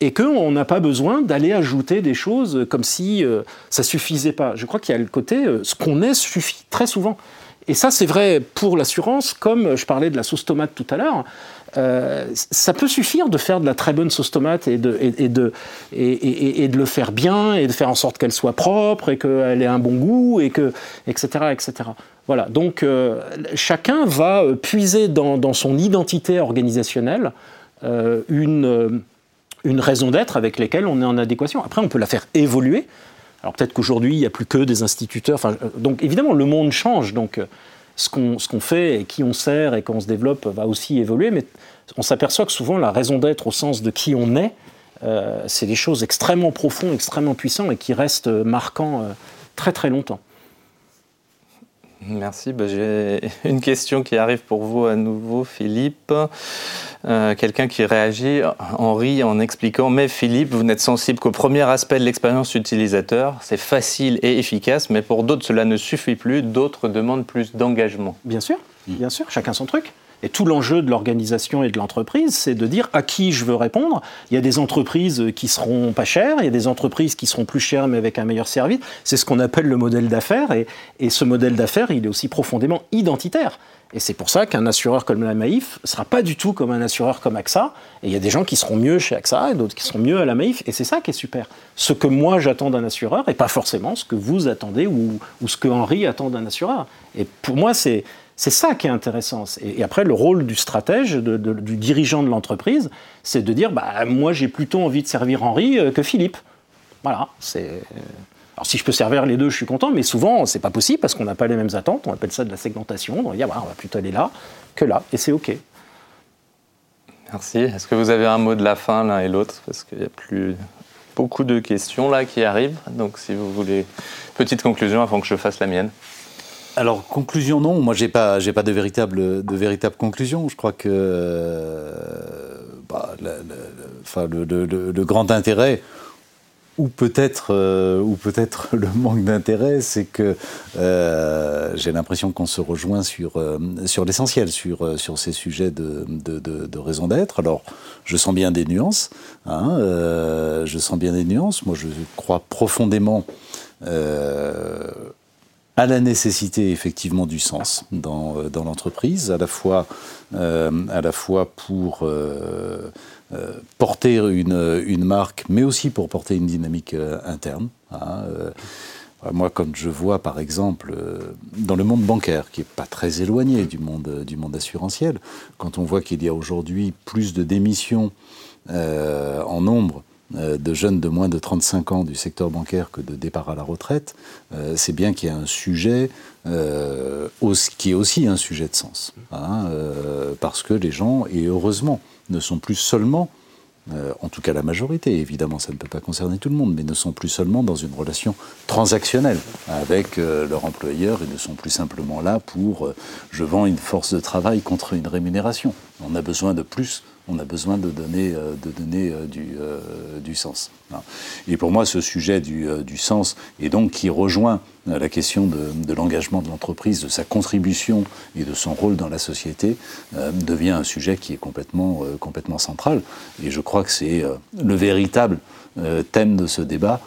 et qu'on n'a pas besoin d'aller ajouter des choses comme si euh, ça suffisait pas. Je crois qu'il y a le côté euh, ce qu'on est suffit très souvent. Et ça, c'est vrai pour l'assurance, comme je parlais de la sauce tomate tout à l'heure. Euh, ça peut suffire de faire de la très bonne sauce tomate et de, et, de, et, de le faire bien et de faire en sorte qu'elle soit propre et qu'elle ait un bon goût et que etc etc. Voilà. Donc chacun va puiser dans, son identité organisationnelle une une raison d'être avec lesquelles on est en adéquation. Après, on peut la faire évoluer. Alors peut-être qu'aujourd'hui, il n'y a plus que des instituteurs. Euh, donc évidemment, le monde change. Donc euh, ce qu'on fait et qui on sert et qu'on se développe va aussi évoluer. Mais on s'aperçoit que souvent, la raison d'être au sens de qui on est, euh, c'est des choses extrêmement profondes, extrêmement puissantes et qui restent marquants très très longtemps. Merci. Bah, j'ai une question qui arrive pour vous à nouveau, Philippe. Euh, quelqu'un qui réagit, Henri, en expliquant Mais Philippe, vous n'êtes sensible qu'au premier aspect de l'expérience utilisateur. C'est facile et efficace, mais pour d'autres, cela ne suffit plus. D'autres demandent plus d'engagement. Bien sûr, bien sûr, chacun son truc. Et tout l'enjeu de l'organisation et de l'entreprise, c'est de dire à qui je veux répondre. Il y a des entreprises qui seront pas chères, il y a des entreprises qui seront plus chères mais avec un meilleur service. C'est ce qu'on appelle le modèle d'affaires. Et, ce modèle d'affaires, il est aussi profondément identitaire. Et c'est pour ça qu'un assureur comme la Maïf ne sera pas du tout comme un assureur comme AXA. Et il y a des gens qui seront mieux chez AXA et d'autres qui seront mieux à la Maïf. Et c'est ça qui est super. Ce que moi j'attends d'un assureur et pas forcément ce que vous attendez ou, ou ce que Henri attend d'un assureur. Et pour moi, c'est c'est ça qui est intéressant. Et, après, le rôle du stratège, du dirigeant de l'entreprise, c'est de dire bah, moi, j'ai plutôt envie de servir Henri euh, que Philippe. Voilà. C'est. Alors si je peux servir les deux, je suis content, mais souvent c'est pas possible parce qu'on n'a pas les mêmes attentes. On appelle ça de la segmentation. On va bah, on va plutôt aller là que là, et c'est ok. Merci. Est-ce que vous avez un mot de la fin l'un et l'autre? Parce qu'il n'y a plus beaucoup de questions là qui arrivent. Donc si vous voulez petite conclusion avant que je fasse la mienne. Alors, conclusion, non. Moi, j'ai pas, j'ai pas de véritable, de conclusion. Je crois que euh, bah, le, grand intérêt, ou peut-être, euh, le manque d'intérêt, c'est que euh, j'ai l'impression qu'on se rejoint sur, l'essentiel, sur, ces sujets de, raison d'être. Alors, je sens bien des nuances. Hein, je sens bien des nuances. Moi, je crois profondément à la nécessité effectivement du sens dans, euh, l'entreprise, à la fois, euh, pour euh, porter une, marque, mais aussi pour porter une dynamique interne. Hein, moi, quand je vois, par exemple, dans le monde bancaire, qui n'est pas très éloigné du monde, assurantiel, quand on voit qu'il y a aujourd'hui plus de démissions en nombre de jeunes de moins de 35 ans du secteur bancaire que de départ à la retraite, euh, c'est bien qu'il y a un sujet euh, qui est aussi un sujet de sens. Hein, parce que les gens, et heureusement, ne sont plus seulement en tout cas la majorité, évidemment ça ne peut pas concerner tout le monde, mais ne sont plus seulement dans une relation transactionnelle avec leur employeur et ne sont plus simplement là pour je vends une force de travail contre une rémunération. On a besoin de plus on a besoin de donner, euh, de donner euh, du, euh, du sens. Et pour moi, ce sujet du, du sens, et donc qui rejoint la question de, l'engagement de l'entreprise, de sa contribution et de son rôle dans la société, devient un sujet qui est complètement, complètement central. Et je crois que c'est le véritable thème de ce débat,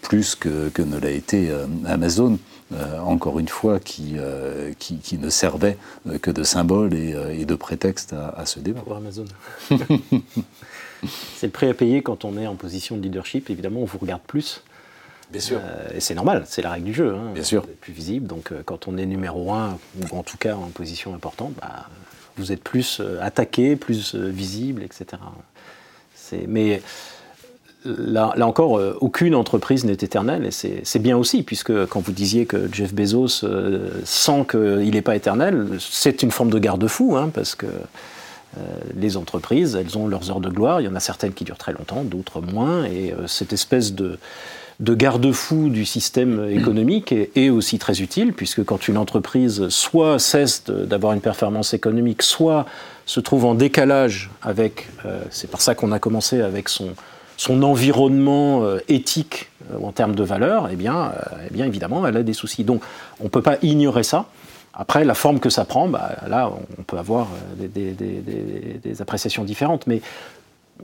plus que, que ne l'a été Amazon. Euh, encore une fois, qui, euh, qui, ne servait euh, que de symbole et, de prétexte à, ce débat. Pour Amazon. c'est le prix à payer quand on est en position de leadership. Évidemment, on vous regarde plus. Bien sûr. et c'est normal, c'est la règle du jeu. Hein. Bien sûr. Vous êtes plus visible. Donc, quand on est numéro un, ou en tout cas en position importante, bah, vous êtes plus attaqué, plus visible, etc. Mais là, là, encore, aucune entreprise n'est éternelle, et c'est bien aussi, puisque quand vous disiez que Jeff Bezos sent qu'il n'est pas éternel, c'est une forme de garde-fou, hein, parce que les entreprises, elles ont leurs heures de gloire, il y en a certaines qui durent très longtemps, d'autres moins, et cette espèce de de garde-fou du système économique est, aussi très utile, puisque quand une entreprise soit cesse d'avoir une performance économique, soit se trouve en décalage avec, euh, c'est par ça qu'on a commencé avec son, son environnement euh, éthique euh, en termes de valeur, eh bien, eh bien évidemment, elle a des soucis. Donc on ne peut pas ignorer ça. Après, la forme que ça prend, bah, là, on peut avoir des, des appréciations différentes. Mais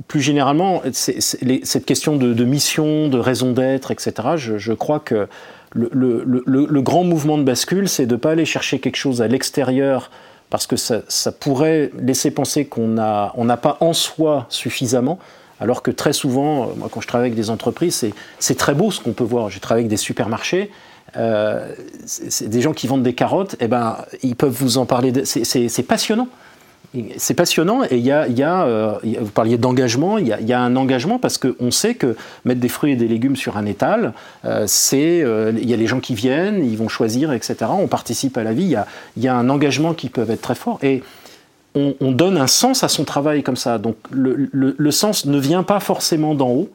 plus généralement, cette question de, mission, de raison d'être, etc., je, crois que le, grand mouvement de bascule, c'est de ne pas aller chercher quelque chose à l'extérieur parce que ça, pourrait laisser penser qu'on n'a pas en soi suffisamment, alors que très souvent, moi quand je travaille avec des entreprises, c'est très beau ce qu'on peut voir. J'ai travaillé avec des supermarchés, euh, c'est des gens qui vendent des carottes, et eh ben, ils peuvent vous en parler, c'est passionnant. C'est passionnant et il y a, euh, vous parliez d'engagement, il y, a un engagement parce qu'on sait que mettre des fruits et des légumes sur un étal, euh, c'est, euh, il y a les gens qui viennent, ils vont choisir, etc. On participe à la vie, il y a, un engagement qui peut être très fort on, donne un sens à son travail comme ça. Donc le, sens ne vient pas forcément d'en haut,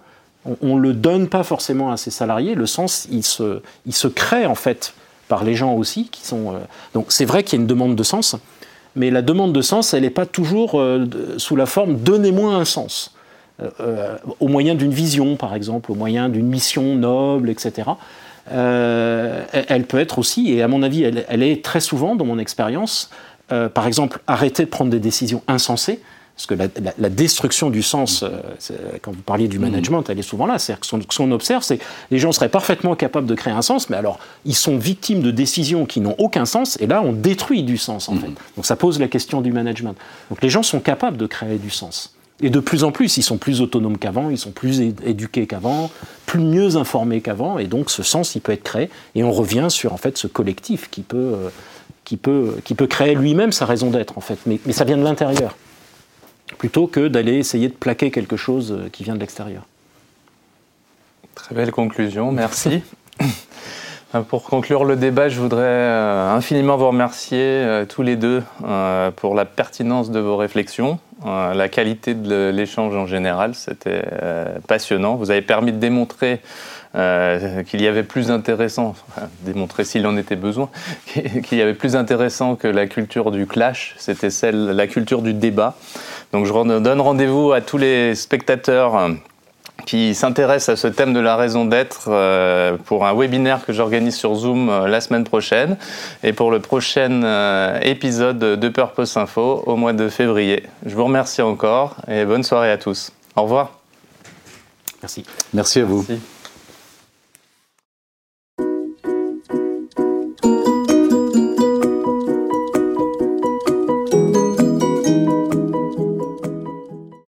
on ne le donne pas forcément à ses salariés, le sens il se, il se crée en fait par les gens aussi qui sont... donc c'est vrai qu'il y a une demande de sens mais la demande de sens, elle n'est pas toujours euh, sous la forme donnez-moi un sens. Euh, euh, au moyen d'une vision, par exemple, au moyen d'une mission noble, etc. elle peut être aussi, et à mon avis, elle, est très souvent, dans mon expérience, par exemple, arrêter de prendre des décisions insensées, parce que la, destruction du sens, euh, quand vous parliez du management, elle est souvent là. C'est-à-dire que ce qu'on observe, c'est que les gens seraient parfaitement capables de créer un sens, mais alors ils sont victimes de décisions qui n'ont aucun sens, et là on détruit du sens en fait. Donc ça pose la question du management. Donc les gens sont capables de créer du sens. Et de plus en plus, ils sont plus autonomes qu'avant, ils sont plus éduqués qu'avant, plus mieux informés qu'avant, et donc ce sens, il peut être créé. Et on revient sur en fait ce collectif qui peut, euh, qui peut, qui peut créer lui-même sa raison d'être en fait, mais, mais ça vient de l'intérieur plutôt que d'aller essayer de plaquer quelque chose euh, qui vient de l'extérieur. Très belle conclusion, merci. Pour conclure le débat, je voudrais euh, infiniment vous remercier euh, tous les deux pour la pertinence de vos réflexions, la qualité de l'échange en général. C'était passionnant. Vous avez permis de démontrer qu'il y avait plus intéressant, démontrer s'il en était besoin, qu'il y avait plus intéressant que la culture du clash, c'était celle, la culture du débat. Donc je donne rendez-vous à tous les spectateurs euh, qui s'intéressent à ce thème de la raison d'être euh, pour un webinaire que j'organise sur Zoom euh, la semaine prochaine et pour le prochain épisode de Purpose Info au mois de février. Je vous remercie encore et bonne soirée à tous. Au revoir. Merci. Merci à vous.